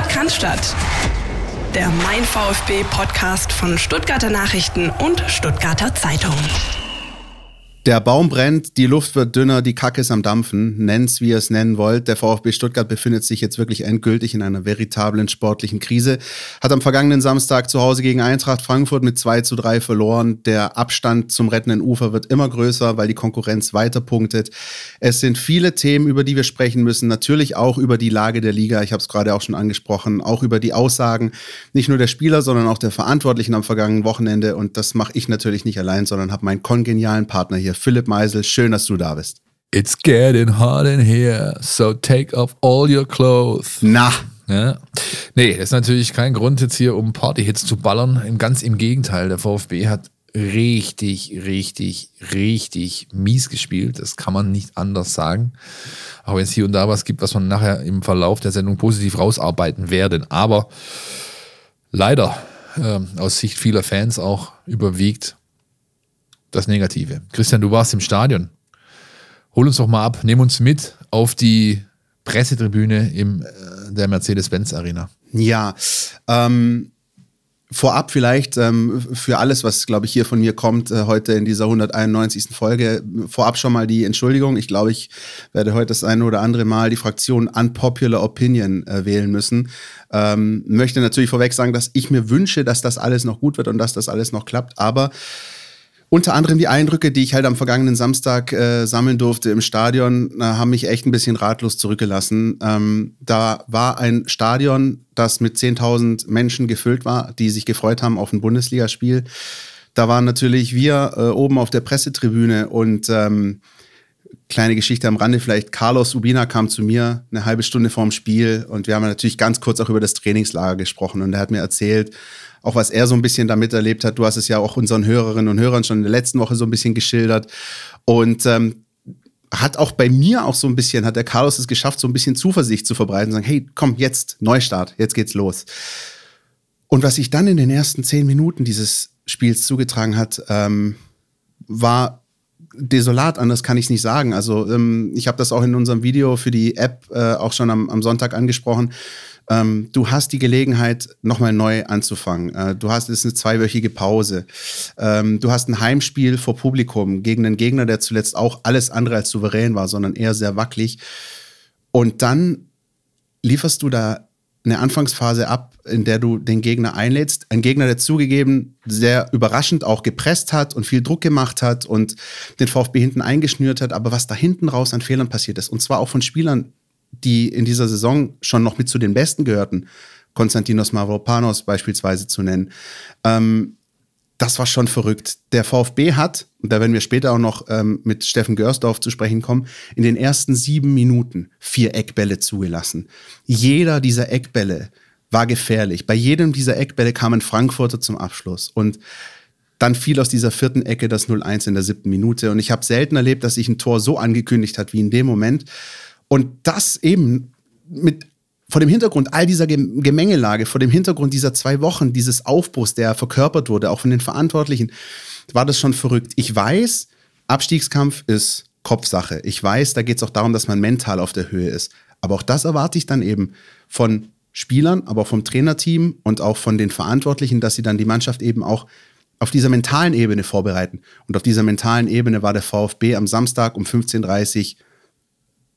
Sport kann. Der Mein VfB Podcast von Stuttgarter Nachrichten und Stuttgarter Zeitung. Der Baum brennt, die Luft wird dünner, die Kacke ist am Dampfen. Nennt's, wie ihr es nennen wollt. Der VfB Stuttgart befindet sich jetzt wirklich endgültig in einer veritablen sportlichen Krise. Hat am vergangenen Samstag zu Hause gegen Eintracht Frankfurt mit 2 zu 3 verloren. Der Abstand zum rettenden Ufer wird immer größer, weil die Konkurrenz weiter punktet. Es sind viele Themen, über die wir sprechen müssen. Natürlich auch über die Lage der Liga. Ich habe es gerade auch schon angesprochen. Auch über die Aussagen nicht nur der Spieler, sondern auch der Verantwortlichen am vergangenen Wochenende. Und das mache ich natürlich nicht allein, sondern habe meinen kongenialen Partner hier hier, Philipp Meisel. Schön, dass du da bist. It's getting hot in here, so take off all your clothes. Na. Ja. Nee, das ist natürlich kein Grund jetzt hier, um Partyhits zu ballern. Ganz im Gegenteil, der VfB hat richtig, richtig, richtig mies gespielt. Das kann man nicht anders sagen. Auch wenn es hier und da was gibt, was man nachher im Verlauf der Sendung positiv rausarbeiten werden. Aber leider äh, aus Sicht vieler Fans auch überwiegt das Negative. Christian, du warst im Stadion. Hol uns doch mal ab, nimm uns mit auf die Pressetribüne in äh, der Mercedes-Benz Arena. Ja, ähm, vorab vielleicht ähm, für alles, was, glaube ich, hier von mir kommt, äh, heute in dieser 191. Folge, vorab schon mal die Entschuldigung. Ich glaube, ich werde heute das eine oder andere Mal die Fraktion Unpopular Opinion äh, wählen müssen. Ähm, möchte natürlich vorweg sagen, dass ich mir wünsche, dass das alles noch gut wird und dass das alles noch klappt, aber unter anderem die Eindrücke, die ich halt am vergangenen Samstag äh, sammeln durfte im Stadion, äh, haben mich echt ein bisschen ratlos zurückgelassen. Ähm, da war ein Stadion, das mit 10.000 Menschen gefüllt war, die sich gefreut haben auf ein Bundesligaspiel. Da waren natürlich wir äh, oben auf der Pressetribüne und ähm, kleine Geschichte am Rande vielleicht. Carlos Ubina kam zu mir eine halbe Stunde vorm Spiel und wir haben natürlich ganz kurz auch über das Trainingslager gesprochen und er hat mir erzählt, auch was er so ein bisschen damit erlebt hat. Du hast es ja auch unseren Hörerinnen und Hörern schon in der letzten Woche so ein bisschen geschildert. Und ähm, hat auch bei mir auch so ein bisschen, hat der Carlos es geschafft, so ein bisschen Zuversicht zu verbreiten, sagen, hey, komm, jetzt Neustart, jetzt geht's los. Und was sich dann in den ersten zehn Minuten dieses Spiels zugetragen hat, ähm, war desolat, anders kann ich es nicht sagen. Also ähm, ich habe das auch in unserem Video für die App äh, auch schon am, am Sonntag angesprochen. Ähm, du hast die Gelegenheit, nochmal neu anzufangen. Äh, du hast es eine zweiwöchige Pause. Ähm, du hast ein Heimspiel vor Publikum gegen einen Gegner, der zuletzt auch alles andere als souverän war, sondern eher sehr wackelig. Und dann lieferst du da eine Anfangsphase ab, in der du den Gegner einlädst. Ein Gegner, der zugegeben sehr überraschend auch gepresst hat und viel Druck gemacht hat und den VfB hinten eingeschnürt hat, aber was da hinten raus an Fehlern passiert ist, und zwar auch von Spielern, die in dieser Saison schon noch mit zu den Besten gehörten, Konstantinos Mavropanos beispielsweise zu nennen, ähm, das war schon verrückt. Der VfB hat, und da werden wir später auch noch ähm, mit Steffen Görsdorf zu sprechen kommen, in den ersten sieben Minuten vier Eckbälle zugelassen. Jeder dieser Eckbälle war gefährlich. Bei jedem dieser Eckbälle kam ein Frankfurter zum Abschluss. Und dann fiel aus dieser vierten Ecke das 0-1 in der siebten Minute. Und ich habe selten erlebt, dass sich ein Tor so angekündigt hat wie in dem Moment. Und das eben mit vor dem Hintergrund all dieser Gemengelage, vor dem Hintergrund dieser zwei Wochen, dieses Aufbruchs, der verkörpert wurde, auch von den Verantwortlichen, war das schon verrückt. Ich weiß, Abstiegskampf ist Kopfsache. Ich weiß, da geht es auch darum, dass man mental auf der Höhe ist. Aber auch das erwarte ich dann eben von Spielern, aber auch vom Trainerteam und auch von den Verantwortlichen, dass sie dann die Mannschaft eben auch auf dieser mentalen Ebene vorbereiten. Und auf dieser mentalen Ebene war der VfB am Samstag um 15.30 Uhr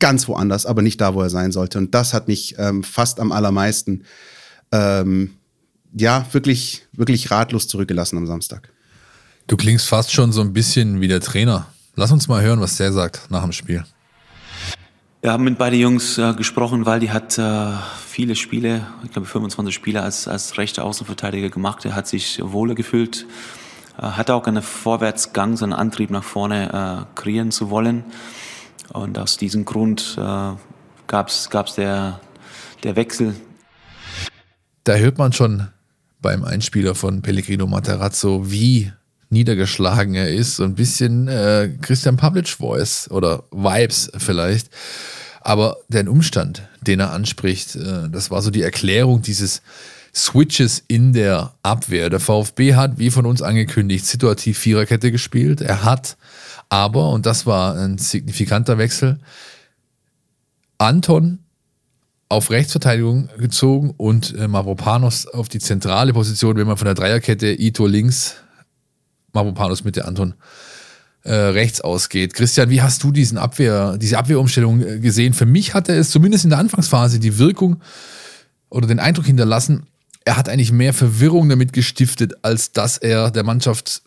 ganz woanders, aber nicht da, wo er sein sollte. Und das hat mich ähm, fast am allermeisten, ähm, ja, wirklich, wirklich ratlos zurückgelassen am Samstag. Du klingst fast schon so ein bisschen wie der Trainer. Lass uns mal hören, was der sagt nach dem Spiel. Wir haben mit beiden Jungs äh, gesprochen, weil die hat äh, viele Spiele, ich glaube 25 Spiele als, als rechter Außenverteidiger gemacht. Er hat sich wohler gefühlt, äh, hat auch einen Vorwärtsgang, so einen Antrieb nach vorne äh, kreieren zu wollen. Und aus diesem Grund äh, gab es der, der Wechsel. Da hört man schon beim Einspieler von Pellegrino Materazzo, wie niedergeschlagen er ist. So ein bisschen äh, Christian Pavlic Voice oder Vibes vielleicht. Aber der Umstand, den er anspricht, äh, das war so die Erklärung dieses Switches in der Abwehr. Der VfB hat, wie von uns angekündigt, situativ Viererkette gespielt. Er hat aber, und das war ein signifikanter Wechsel, Anton auf Rechtsverteidigung gezogen und äh, Mavropanos auf die zentrale Position, wenn man von der Dreierkette Ito links, Mavropanos Mitte, Anton äh, rechts ausgeht. Christian, wie hast du diesen Abwehr, diese Abwehrumstellung äh, gesehen? Für mich hatte es zumindest in der Anfangsphase die Wirkung oder den Eindruck hinterlassen, er hat eigentlich mehr Verwirrung damit gestiftet, als dass er der Mannschaft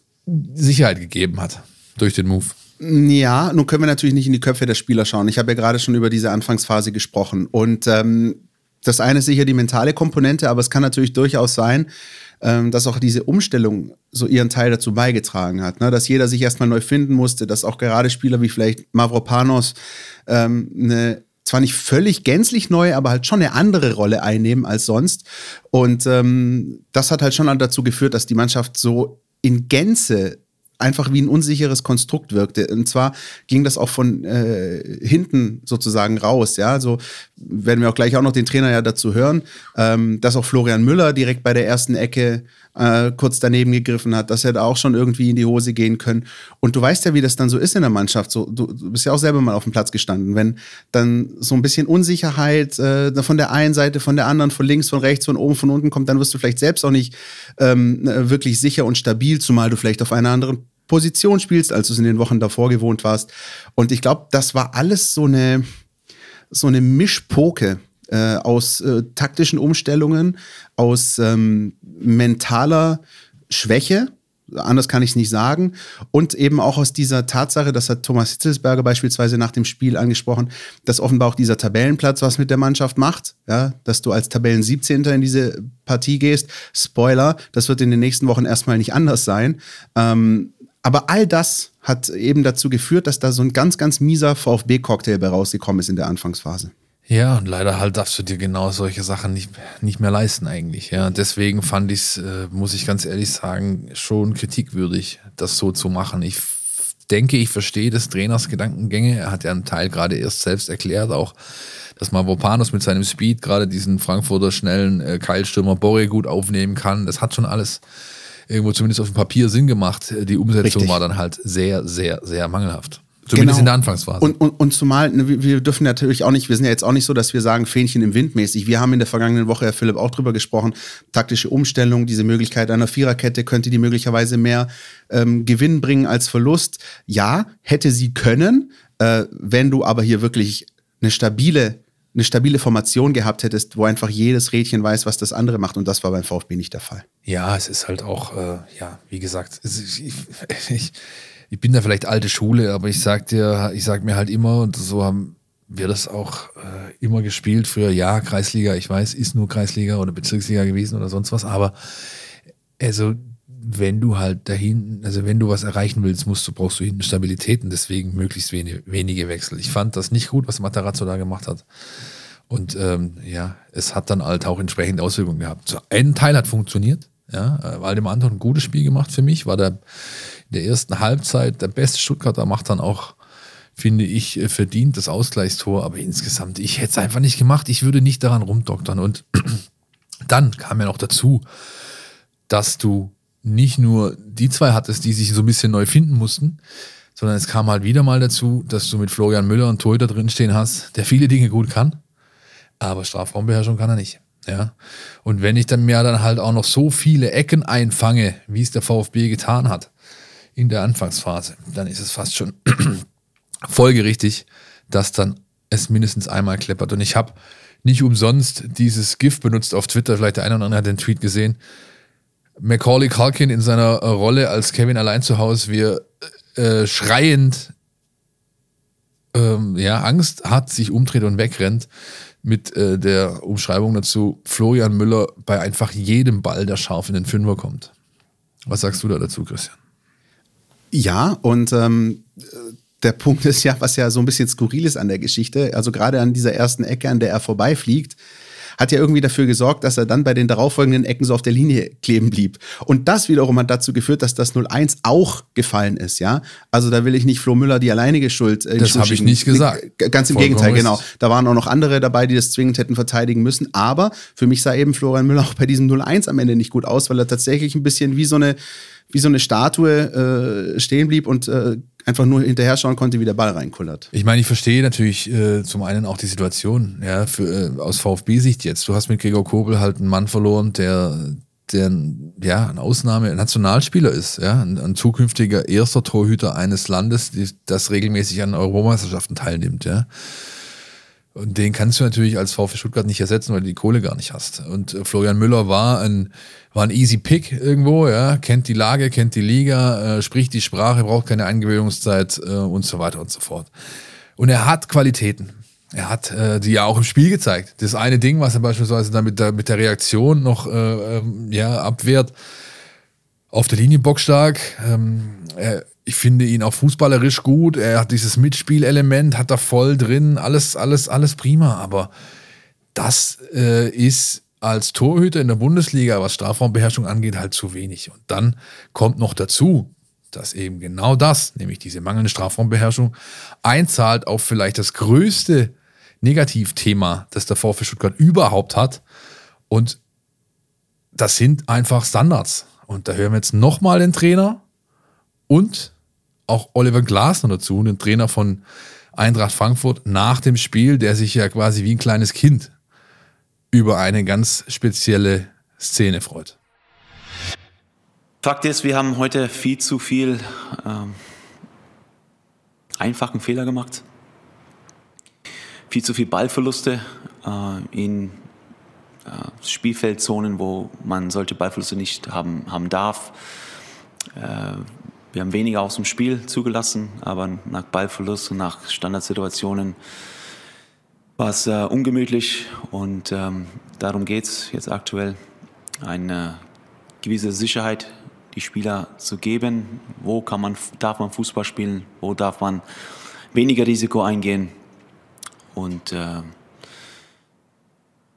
Sicherheit gegeben hat durch den Move. Ja, nun können wir natürlich nicht in die Köpfe der Spieler schauen. Ich habe ja gerade schon über diese Anfangsphase gesprochen. Und ähm, das eine ist sicher die mentale Komponente, aber es kann natürlich durchaus sein, ähm, dass auch diese Umstellung so ihren Teil dazu beigetragen hat. Ne? Dass jeder sich erstmal neu finden musste, dass auch gerade Spieler wie vielleicht Mavropanos ähm, eine zwar nicht völlig gänzlich neu, aber halt schon eine andere Rolle einnehmen als sonst. Und ähm, das hat halt schon dazu geführt, dass die Mannschaft so in Gänze einfach wie ein unsicheres Konstrukt wirkte. Und zwar ging das auch von äh, hinten sozusagen raus. Ja, also werden wir auch gleich auch noch den Trainer ja dazu hören, ähm, dass auch Florian Müller direkt bei der ersten Ecke äh, kurz daneben gegriffen hat, dass er da auch schon irgendwie in die Hose gehen können. Und du weißt ja, wie das dann so ist in der Mannschaft. So, du, du bist ja auch selber mal auf dem Platz gestanden. Wenn dann so ein bisschen Unsicherheit äh, von der einen Seite, von der anderen, von links, von rechts, von oben, von unten kommt, dann wirst du vielleicht selbst auch nicht ähm, wirklich sicher und stabil, zumal du vielleicht auf einer anderen Position spielst, als du es in den Wochen davor gewohnt warst. Und ich glaube, das war alles so eine, so eine Mischpoke äh, aus äh, taktischen Umstellungen, aus ähm, mentaler Schwäche, anders kann ich es nicht sagen, und eben auch aus dieser Tatsache, das hat Thomas Hitzelsberger beispielsweise nach dem Spiel angesprochen, dass offenbar auch dieser Tabellenplatz was mit der Mannschaft macht, ja, dass du als Tabellen 17. in diese Partie gehst. Spoiler, das wird in den nächsten Wochen erstmal nicht anders sein. Ähm, aber all das hat eben dazu geführt, dass da so ein ganz, ganz mieser VfB-Cocktail bei rausgekommen ist in der Anfangsphase. Ja, und leider halt darfst du dir genau solche Sachen nicht, nicht mehr leisten eigentlich. Ja, deswegen fand ich es, äh, muss ich ganz ehrlich sagen, schon kritikwürdig, das so zu machen. Ich denke, ich verstehe des Trainers Gedankengänge. Er hat ja einen Teil gerade erst selbst erklärt, auch, dass Mavropanos mit seinem Speed gerade diesen Frankfurter schnellen äh, Keilstürmer Borre gut aufnehmen kann. Das hat schon alles irgendwo zumindest auf dem Papier Sinn gemacht. Die Umsetzung Richtig. war dann halt sehr, sehr, sehr mangelhaft. Zumindest genau. in der Anfangsphase. Und, und, und zumal, ne, wir dürfen natürlich auch nicht, wir sind ja jetzt auch nicht so, dass wir sagen, Fähnchen im Wind mäßig. Wir haben in der vergangenen Woche, Herr Philipp, auch drüber gesprochen, taktische Umstellung, diese Möglichkeit einer Viererkette, könnte die möglicherweise mehr ähm, Gewinn bringen als Verlust. Ja, hätte sie können, äh, wenn du aber hier wirklich eine stabile eine stabile Formation gehabt hättest, wo einfach jedes Rädchen weiß, was das andere macht. Und das war beim VfB nicht der Fall. Ja, es ist halt auch, äh, ja, wie gesagt, ich, ich, ich, bin da vielleicht alte Schule, aber ich sag dir, ich sag mir halt immer, und so haben wir das auch äh, immer gespielt. Früher, ja, Kreisliga, ich weiß, ist nur Kreisliga oder Bezirksliga gewesen oder sonst was, aber also wenn du halt dahin, also wenn du was erreichen willst, musst du, brauchst du hinten Stabilität und deswegen möglichst wenig, wenige Wechsel. Ich fand das nicht gut, was Matarazzo da gemacht hat. Und ähm, ja, es hat dann halt auch entsprechende Auswirkungen gehabt. So, ein Teil hat funktioniert, ja, äh, Waldemar Anton ein gutes Spiel gemacht für mich, war der in der ersten Halbzeit der beste Stuttgarter, macht dann auch, finde ich, äh, verdient das Ausgleichstor, aber insgesamt, ich hätte es einfach nicht gemacht, ich würde nicht daran rumdoktern. Und dann kam ja noch dazu, dass du nicht nur die zwei hattest, die sich so ein bisschen neu finden mussten, sondern es kam halt wieder mal dazu, dass du mit Florian Müller einen Torhüter drinstehen hast, der viele Dinge gut kann, aber Strafraumbeherrschung kann er nicht. Ja. Und wenn ich dann mir dann halt auch noch so viele Ecken einfange, wie es der VfB getan hat in der Anfangsphase, dann ist es fast schon folgerichtig, dass dann es mindestens einmal kleppert. Und ich habe nicht umsonst dieses GIF benutzt auf Twitter, vielleicht der eine oder andere hat den Tweet gesehen, Macaulay Culkin in seiner äh, Rolle als Kevin allein zu Hause, wie er äh, schreiend ähm, ja, Angst hat, sich umdreht und wegrennt, mit äh, der Umschreibung dazu, Florian Müller bei einfach jedem Ball, der scharf in den Fünfer kommt. Was sagst du da dazu, Christian? Ja, und ähm, der Punkt ist ja, was ja so ein bisschen skurril ist an der Geschichte, also gerade an dieser ersten Ecke, an der er vorbeifliegt, hat ja irgendwie dafür gesorgt, dass er dann bei den darauffolgenden Ecken so auf der Linie kleben blieb. Und das wiederum hat dazu geführt, dass das 0-1 auch gefallen ist, ja. Also da will ich nicht Flo Müller die alleinige Schuld. Äh, das habe ich nicht gesagt. Ganz im Vollkommen Gegenteil, genau. Da waren auch noch andere dabei, die das zwingend hätten verteidigen müssen. Aber für mich sah eben Florian Müller auch bei diesem 0-1 am Ende nicht gut aus, weil er tatsächlich ein bisschen wie so eine wie so eine Statue äh, stehen blieb und äh, einfach nur hinterher schauen konnte, wie der Ball reinkullert. Ich meine, ich verstehe natürlich äh, zum einen auch die Situation, ja, für, äh, aus VfB-Sicht jetzt. Du hast mit Gregor Kobel halt einen Mann verloren, der, der ja, ein Ausnahme, Nationalspieler ist, ja, ein, ein zukünftiger erster Torhüter eines Landes, die, das regelmäßig an Europameisterschaften teilnimmt, ja. Und den kannst du natürlich als VfB Stuttgart nicht ersetzen, weil du die Kohle gar nicht hast. Und äh, Florian Müller war ein, war ein easy Pick irgendwo, ja, kennt die Lage, kennt die Liga, äh, spricht die Sprache, braucht keine Eingewöhnungszeit äh, und so weiter und so fort. Und er hat Qualitäten. Er hat äh, die ja auch im Spiel gezeigt. Das eine Ding, was er beispielsweise dann mit der, mit der Reaktion noch äh, ähm, ja, abwehrt, auf der Linie bockstark. Ähm, er, ich finde ihn auch fußballerisch gut. Er hat dieses Mitspielelement, hat er voll drin. Alles, alles, alles prima. Aber das äh, ist als Torhüter in der Bundesliga, was Strafraumbeherrschung angeht, halt zu wenig. Und dann kommt noch dazu, dass eben genau das, nämlich diese mangelnde Strafraumbeherrschung, einzahlt auf vielleicht das größte Negativthema, das der VfB Stuttgart überhaupt hat. Und das sind einfach Standards. Und da hören wir jetzt nochmal den Trainer und auch Oliver Glasner dazu, den Trainer von Eintracht Frankfurt, nach dem Spiel, der sich ja quasi wie ein kleines Kind über eine ganz spezielle Szene freut. Fakt ist, wir haben heute viel zu viel ähm, einfachen Fehler gemacht. Viel zu viel Ballverluste äh, in äh, Spielfeldzonen, wo man solche Ballverluste nicht haben, haben darf. Äh, wir haben weniger aus dem Spiel zugelassen, aber nach Ballverlust und nach Standardsituationen war es äh, ungemütlich und ähm, darum geht es jetzt aktuell, eine gewisse Sicherheit die Spieler zu geben. Wo kann man, darf man Fußball spielen? Wo darf man weniger Risiko eingehen? Und äh,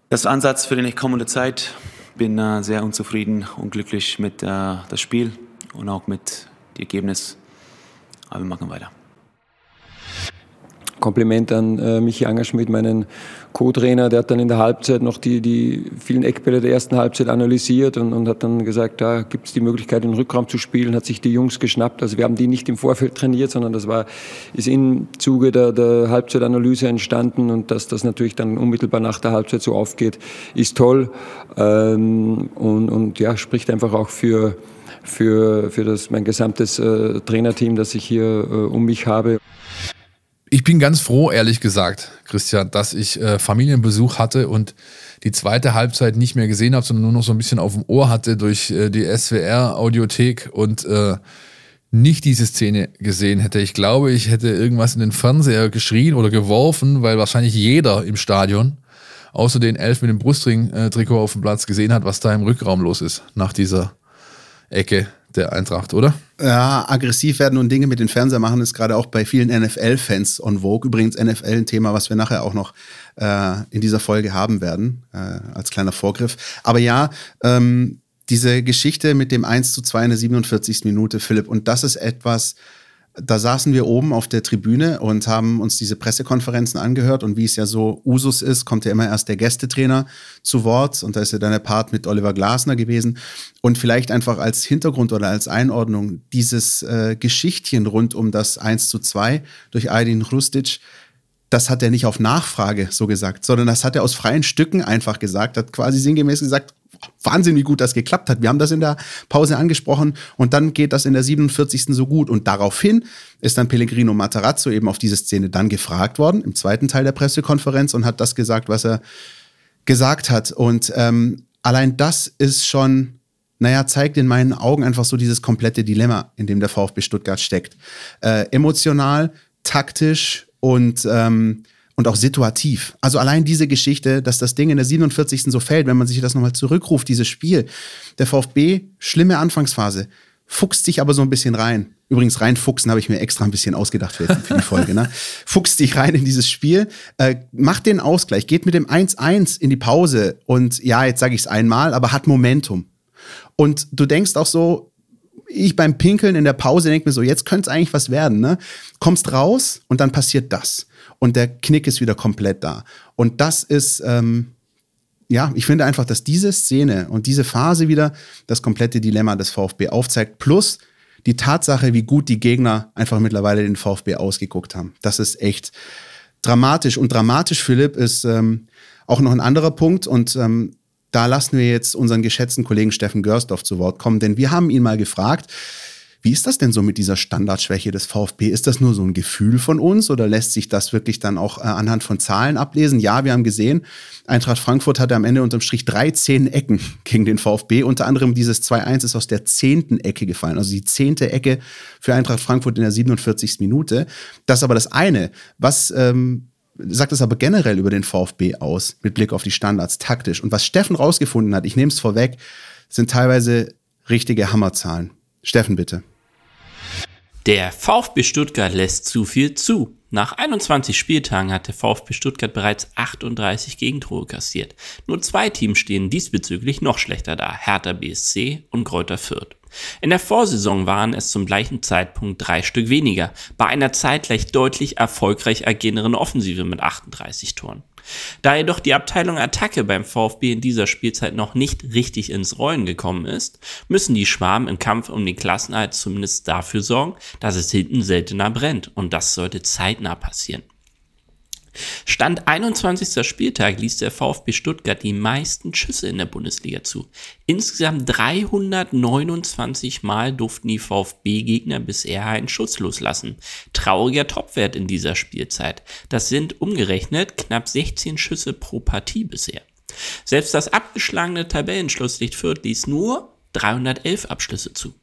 das Ansatz für die kommende Zeit. Bin äh, sehr unzufrieden und glücklich mit äh, das Spiel und auch mit die Ergebnis. Aber wir machen weiter. Kompliment an äh, Michi Angerschmidt, meinen Co-Trainer, der hat dann in der Halbzeit noch die, die vielen Eckbälle der ersten Halbzeit analysiert und, und hat dann gesagt, da gibt es die Möglichkeit, den Rückraum zu spielen, hat sich die Jungs geschnappt. Also wir haben die nicht im Vorfeld trainiert, sondern das war, ist im Zuge der, der Halbzeitanalyse entstanden und dass das natürlich dann unmittelbar nach der Halbzeit so aufgeht, ist toll ähm, und, und ja, spricht einfach auch für für, für das, mein gesamtes äh, Trainerteam, das ich hier äh, um mich habe. Ich bin ganz froh, ehrlich gesagt, Christian, dass ich äh, Familienbesuch hatte und die zweite Halbzeit nicht mehr gesehen habe, sondern nur noch so ein bisschen auf dem Ohr hatte durch äh, die SWR-Audiothek und äh, nicht diese Szene gesehen hätte. Ich glaube, ich hätte irgendwas in den Fernseher geschrien oder geworfen, weil wahrscheinlich jeder im Stadion, außer den Elf mit dem Brustring-Trikot auf dem Platz, gesehen hat, was da im Rückraum los ist nach dieser Ecke der Eintracht, oder? Ja, aggressiv werden und Dinge mit den Fernseher machen ist gerade auch bei vielen NFL-Fans on Vogue. Übrigens NFL ein Thema, was wir nachher auch noch äh, in dieser Folge haben werden, äh, als kleiner Vorgriff. Aber ja, ähm, diese Geschichte mit dem 1 zu 2 in der 47. Minute, Philipp, und das ist etwas, da saßen wir oben auf der Tribüne und haben uns diese Pressekonferenzen angehört. Und wie es ja so Usus ist, kommt ja immer erst der Gästetrainer zu Wort. Und da ist ja dann der Part mit Oliver Glasner gewesen. Und vielleicht einfach als Hintergrund oder als Einordnung dieses äh, Geschichtchen rund um das 1 zu 2 durch Aydin Hrustic, das hat er nicht auf Nachfrage so gesagt, sondern das hat er aus freien Stücken einfach gesagt, hat quasi sinngemäß gesagt, Wahnsinn, wie gut das geklappt hat. Wir haben das in der Pause angesprochen und dann geht das in der 47. so gut. Und daraufhin ist dann Pellegrino Matarazzo eben auf diese Szene dann gefragt worden, im zweiten Teil der Pressekonferenz und hat das gesagt, was er gesagt hat. Und ähm, allein das ist schon, naja, zeigt in meinen Augen einfach so dieses komplette Dilemma, in dem der VfB Stuttgart steckt. Äh, emotional, taktisch und ähm, und auch situativ. Also allein diese Geschichte, dass das Ding in der 47. so fällt, wenn man sich das nochmal zurückruft, dieses Spiel. Der VfB, schlimme Anfangsphase, fuchst sich aber so ein bisschen rein. Übrigens, reinfuchsen habe ich mir extra ein bisschen ausgedacht für, für die Folge. Ne? Fuchst sich rein in dieses Spiel, äh, macht den Ausgleich, geht mit dem 1-1 in die Pause und ja, jetzt sage ich es einmal, aber hat Momentum. Und du denkst auch so, ich beim Pinkeln in der Pause denke mir so, jetzt könnte es eigentlich was werden. Ne? Kommst raus und dann passiert das und der Knick ist wieder komplett da. Und das ist, ähm, ja, ich finde einfach, dass diese Szene und diese Phase wieder das komplette Dilemma des VfB aufzeigt. Plus die Tatsache, wie gut die Gegner einfach mittlerweile den VfB ausgeguckt haben. Das ist echt dramatisch. Und dramatisch, Philipp, ist ähm, auch noch ein anderer Punkt. Und ähm, da lassen wir jetzt unseren geschätzten Kollegen Steffen Görsdorf zu Wort kommen, denn wir haben ihn mal gefragt, wie ist das denn so mit dieser Standardschwäche des VfB? Ist das nur so ein Gefühl von uns oder lässt sich das wirklich dann auch äh, anhand von Zahlen ablesen? Ja, wir haben gesehen, Eintracht Frankfurt hatte am Ende unterm Strich 13 Ecken gegen den VfB. Unter anderem dieses 2-1 ist aus der zehnten Ecke gefallen. Also die zehnte Ecke für Eintracht Frankfurt in der 47. Minute. Das ist aber das eine. Was ähm, sagt es aber generell über den VfB aus, mit Blick auf die Standards, taktisch? Und was Steffen rausgefunden hat, ich nehme es vorweg, sind teilweise richtige Hammerzahlen. Steffen, bitte. Der VfB Stuttgart lässt zu viel zu. Nach 21 Spieltagen hat der VfB Stuttgart bereits 38 Gegentore kassiert. Nur zwei Teams stehen diesbezüglich noch schlechter da, Hertha BSC und Kräuter Fürth. In der Vorsaison waren es zum gleichen Zeitpunkt drei Stück weniger, bei einer zeitgleich deutlich erfolgreich agierenderen Offensive mit 38 Toren. Da jedoch die Abteilung Attacke beim VfB in dieser Spielzeit noch nicht richtig ins Rollen gekommen ist, müssen die Schwarm im Kampf um den Klassenerhalt zumindest dafür sorgen, dass es hinten seltener brennt und das sollte zeitnah passieren. Stand 21. Spieltag ließ der VfB Stuttgart die meisten Schüsse in der Bundesliga zu. Insgesamt 329 Mal durften die VfB-Gegner bisher einen Schuss loslassen. Trauriger Topwert in dieser Spielzeit. Das sind umgerechnet knapp 16 Schüsse pro Partie bisher. Selbst das abgeschlagene Tabellenschlusslicht Fürth ließ nur 311 Abschlüsse zu.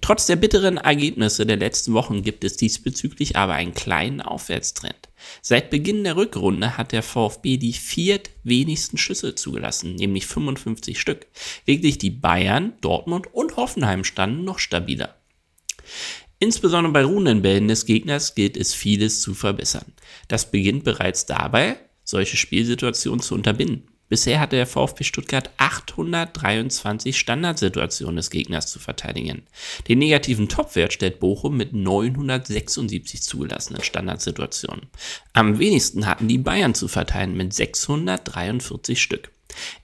Trotz der bitteren Ergebnisse der letzten Wochen gibt es diesbezüglich aber einen kleinen Aufwärtstrend. Seit Beginn der Rückrunde hat der VfB die viertwenigsten Schüsse zugelassen, nämlich 55 Stück. Wirklich die Bayern, Dortmund und Hoffenheim standen noch stabiler. Insbesondere bei Rundenbällen des Gegners gilt es vieles zu verbessern. Das beginnt bereits dabei, solche Spielsituationen zu unterbinden. Bisher hatte der VfB Stuttgart 823 Standardsituationen des Gegners zu verteidigen. Den negativen Topwert stellt Bochum mit 976 zugelassenen Standardsituationen. Am wenigsten hatten die Bayern zu verteilen mit 643 Stück.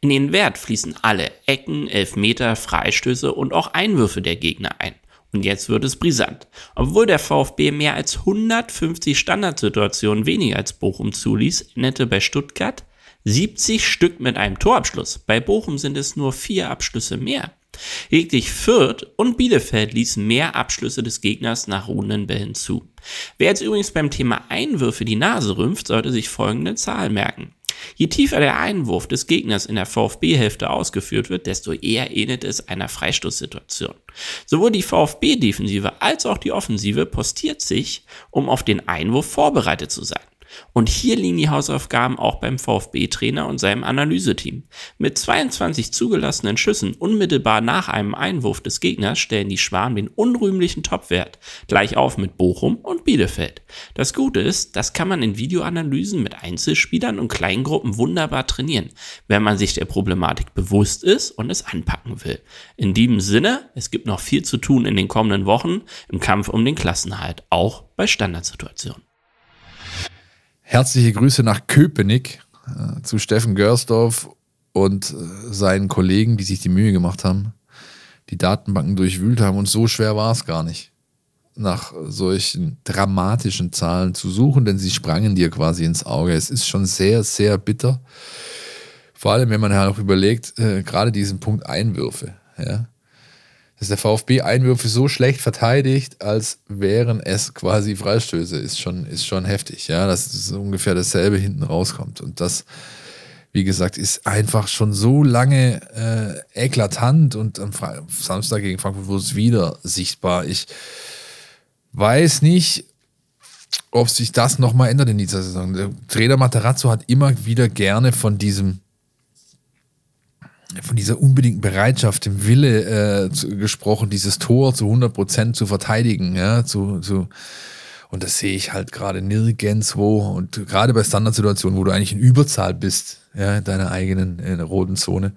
In den Wert fließen alle Ecken, Elfmeter, Freistöße und auch Einwürfe der Gegner ein. Und jetzt wird es brisant. Obwohl der VfB mehr als 150 Standardsituationen weniger als Bochum zuließ, endete bei Stuttgart 70 Stück mit einem Torabschluss. Bei Bochum sind es nur vier Abschlüsse mehr. Lediglich Fürth und Bielefeld ließen mehr Abschlüsse des Gegners nach ruhenden Bällen zu. Wer jetzt übrigens beim Thema Einwürfe die Nase rümpft, sollte sich folgende Zahl merken. Je tiefer der Einwurf des Gegners in der VfB-Hälfte ausgeführt wird, desto eher ähnelt es einer Freistoßsituation. Sowohl die VfB-Defensive als auch die Offensive postiert sich, um auf den Einwurf vorbereitet zu sein. Und hier liegen die Hausaufgaben auch beim VfB-Trainer und seinem Analyseteam. Mit 22 zugelassenen Schüssen unmittelbar nach einem Einwurf des Gegners stellen die Schwan den unrühmlichen Topwert gleich auf mit Bochum und Bielefeld. Das Gute ist, das kann man in Videoanalysen mit Einzelspielern und Kleingruppen wunderbar trainieren, wenn man sich der Problematik bewusst ist und es anpacken will. In diesem Sinne, es gibt noch viel zu tun in den kommenden Wochen im Kampf um den Klassenhalt, auch bei Standardsituationen. Herzliche Grüße nach Köpenick äh, zu Steffen Görsdorf und äh, seinen Kollegen, die sich die Mühe gemacht haben, die Datenbanken durchwühlt haben. Und so schwer war es gar nicht, nach solchen dramatischen Zahlen zu suchen, denn sie sprangen dir quasi ins Auge. Es ist schon sehr, sehr bitter. Vor allem, wenn man halt auch überlegt, äh, gerade diesen Punkt Einwürfe. Ja? Dass der VfB Einwürfe so schlecht verteidigt, als wären es quasi Freistöße, ist schon, ist schon heftig. Ja, dass es ungefähr dasselbe hinten rauskommt. Und das, wie gesagt, ist einfach schon so lange äh, eklatant und am Samstag gegen Frankfurt wurde es wieder sichtbar. Ich weiß nicht, ob sich das nochmal ändert in dieser Saison. Der Trainer Materazzo hat immer wieder gerne von diesem von dieser unbedingten Bereitschaft, dem Wille äh, zu, gesprochen, dieses Tor zu 100 Prozent zu verteidigen, ja, zu, zu und das sehe ich halt gerade nirgendwo und gerade bei Standardsituationen, wo du eigentlich in Überzahl bist, ja, in deiner eigenen in roten Zone.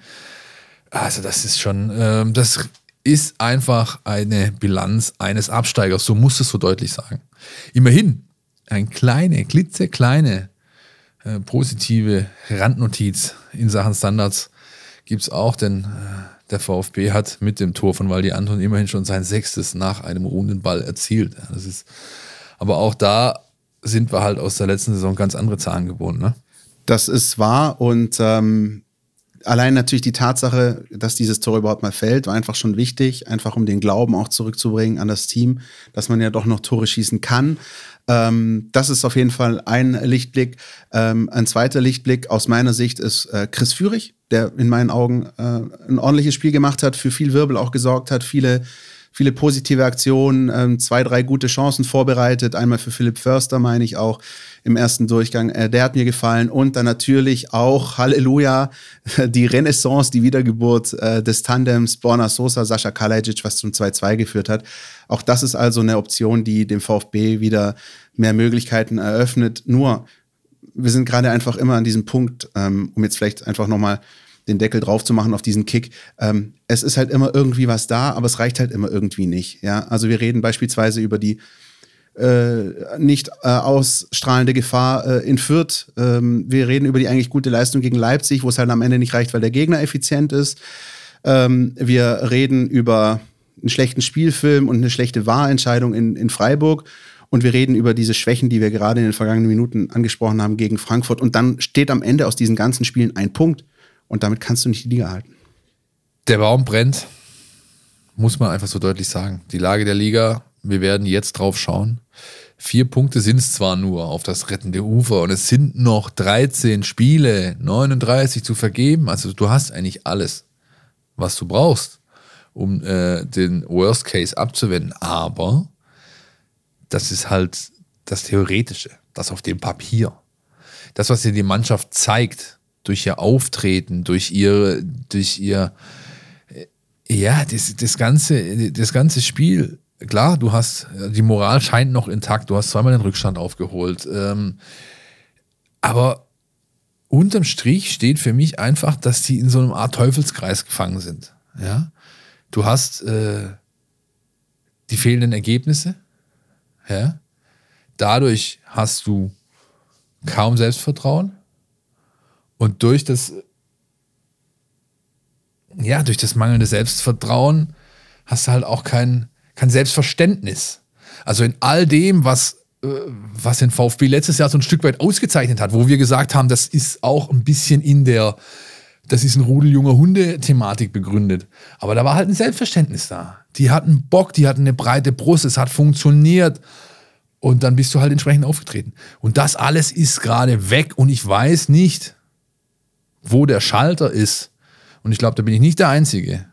Also das ist schon, ähm, das ist einfach eine Bilanz eines Absteigers, so muss es so deutlich sagen. Immerhin, eine kleine, klitzekleine äh, positive Randnotiz in Sachen Standards gibt es auch, denn äh, der VfB hat mit dem Tor von Waldi Anton immerhin schon sein sechstes nach einem ruhenden Ball erzielt. Das ist, aber auch da sind wir halt aus der letzten Saison ganz andere Zahlen gewohnt. Ne? Das ist wahr und ähm, allein natürlich die Tatsache, dass dieses Tor überhaupt mal fällt, war einfach schon wichtig, einfach um den Glauben auch zurückzubringen an das Team, dass man ja doch noch Tore schießen kann. Ähm, das ist auf jeden Fall ein Lichtblick. Ähm, ein zweiter Lichtblick aus meiner Sicht ist äh, Chris Führig, der in meinen Augen äh, ein ordentliches Spiel gemacht hat, für viel Wirbel auch gesorgt hat, viele viele positive Aktionen, ähm, zwei, drei gute Chancen vorbereitet. Einmal für Philipp Förster, meine ich auch im ersten Durchgang. Äh, der hat mir gefallen. Und dann natürlich auch, Halleluja, die Renaissance, die Wiedergeburt äh, des Tandems Borna Sosa, Sascha Kalajic, was zum 2-2 geführt hat. Auch das ist also eine Option, die dem VfB wieder mehr Möglichkeiten eröffnet. Nur, wir sind gerade einfach immer an diesem Punkt, ähm, um jetzt vielleicht einfach nochmal den Deckel drauf zu machen auf diesen Kick. Ähm, es ist halt immer irgendwie was da, aber es reicht halt immer irgendwie nicht. Ja, also wir reden beispielsweise über die äh, nicht äh, ausstrahlende Gefahr äh, in Fürth. Ähm, wir reden über die eigentlich gute Leistung gegen Leipzig, wo es halt am Ende nicht reicht, weil der Gegner effizient ist. Ähm, wir reden über einen schlechten Spielfilm und eine schlechte Wahlentscheidung in, in Freiburg. Und wir reden über diese Schwächen, die wir gerade in den vergangenen Minuten angesprochen haben gegen Frankfurt. Und dann steht am Ende aus diesen ganzen Spielen ein Punkt. Und damit kannst du nicht die Liga halten. Der Baum brennt, muss man einfach so deutlich sagen. Die Lage der Liga, wir werden jetzt drauf schauen. Vier Punkte sind es zwar nur auf das rettende Ufer und es sind noch 13 Spiele, 39 zu vergeben. Also du hast eigentlich alles, was du brauchst, um äh, den Worst Case abzuwenden. Aber das ist halt das Theoretische, das auf dem Papier. Das, was dir die Mannschaft zeigt, durch ihr Auftreten, durch ihre, durch ihr, äh, ja, das, das ganze, das ganze Spiel. Klar, du hast, die Moral scheint noch intakt, du hast zweimal den Rückstand aufgeholt. Ähm, aber unterm Strich steht für mich einfach, dass die in so einem Art Teufelskreis gefangen sind. Ja? Du hast äh, die fehlenden Ergebnisse. Ja? Dadurch hast du kaum Selbstvertrauen. Und durch das, ja, durch das mangelnde Selbstvertrauen hast du halt auch kein, kein Selbstverständnis. Also in all dem, was, äh, was den VfB letztes Jahr so ein Stück weit ausgezeichnet hat, wo wir gesagt haben, das ist auch ein bisschen in der, das ist ein Rudel junger Hunde-Thematik begründet. Aber da war halt ein Selbstverständnis da. Die hatten Bock, die hatten eine breite Brust, es hat funktioniert. Und dann bist du halt entsprechend aufgetreten. Und das alles ist gerade weg und ich weiß nicht, wo der Schalter ist. Und ich glaube, da bin ich nicht der Einzige,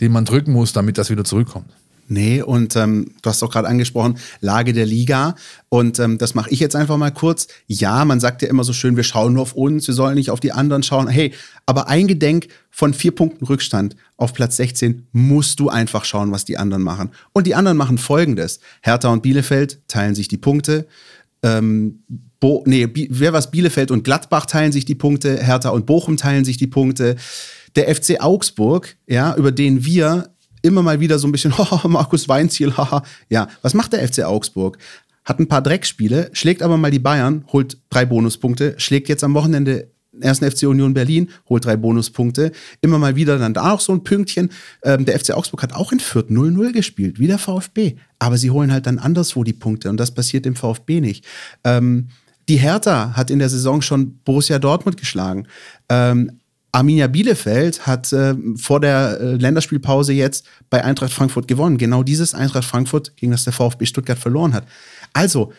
den man drücken muss, damit das wieder zurückkommt. Nee, und ähm, du hast auch gerade angesprochen, Lage der Liga. Und ähm, das mache ich jetzt einfach mal kurz. Ja, man sagt ja immer so schön, wir schauen nur auf uns, wir sollen nicht auf die anderen schauen. Hey, aber eingedenk von vier Punkten Rückstand auf Platz 16 musst du einfach schauen, was die anderen machen. Und die anderen machen folgendes. Hertha und Bielefeld teilen sich die Punkte. Ähm, Bo nee, wer was Bielefeld und Gladbach teilen sich die Punkte, Hertha und Bochum teilen sich die Punkte. Der FC Augsburg, ja, über den wir immer mal wieder so ein bisschen, oh, Markus Weinziel, haha. ja, was macht der FC Augsburg? Hat ein paar Dreckspiele, schlägt aber mal die Bayern, holt drei Bonuspunkte, schlägt jetzt am Wochenende ersten FC Union Berlin, holt drei Bonuspunkte. Immer mal wieder dann da auch so ein Pünktchen. Ähm, der FC Augsburg hat auch in Fürth 0-0 gespielt, wie der VfB. Aber sie holen halt dann anderswo die Punkte und das passiert dem VfB nicht. Ähm, die Hertha hat in der Saison schon Borussia Dortmund geschlagen. Ähm, Arminia Bielefeld hat äh, vor der äh, Länderspielpause jetzt bei Eintracht Frankfurt gewonnen. Genau dieses Eintracht Frankfurt, gegen das der VfB Stuttgart verloren hat. Also,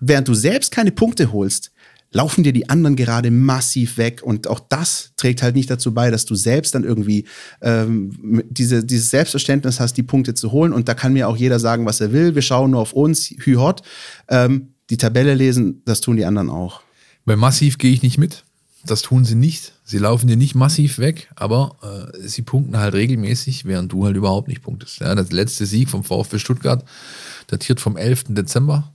während du selbst keine Punkte holst, laufen dir die anderen gerade massiv weg. Und auch das trägt halt nicht dazu bei, dass du selbst dann irgendwie ähm, diese, dieses Selbstverständnis hast, die Punkte zu holen. Und da kann mir auch jeder sagen, was er will. Wir schauen nur auf uns, hü hot. Ähm, die Tabelle lesen, das tun die anderen auch. Bei massiv gehe ich nicht mit. Das tun sie nicht. Sie laufen dir nicht massiv weg, aber äh, sie punkten halt regelmäßig, während du halt überhaupt nicht punktest. Ja, das letzte Sieg vom VfB Stuttgart datiert vom 11. Dezember.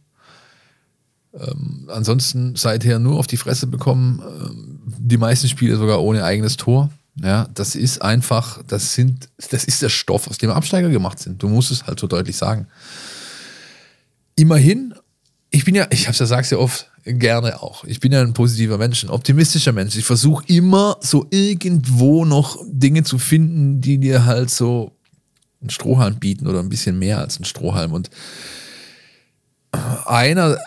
Ähm, ansonsten seither nur auf die Fresse bekommen. Ähm, die meisten Spiele sogar ohne eigenes Tor. Ja, das ist einfach, das sind, das ist der Stoff, aus dem Absteiger gemacht sind. Du musst es halt so deutlich sagen. Immerhin ich bin ja, ich hab's ja sag's ja oft, gerne auch. Ich bin ja ein positiver Mensch, ein optimistischer Mensch. Ich versuche immer so irgendwo noch Dinge zu finden, die dir halt so einen Strohhalm bieten oder ein bisschen mehr als einen Strohhalm. Und einer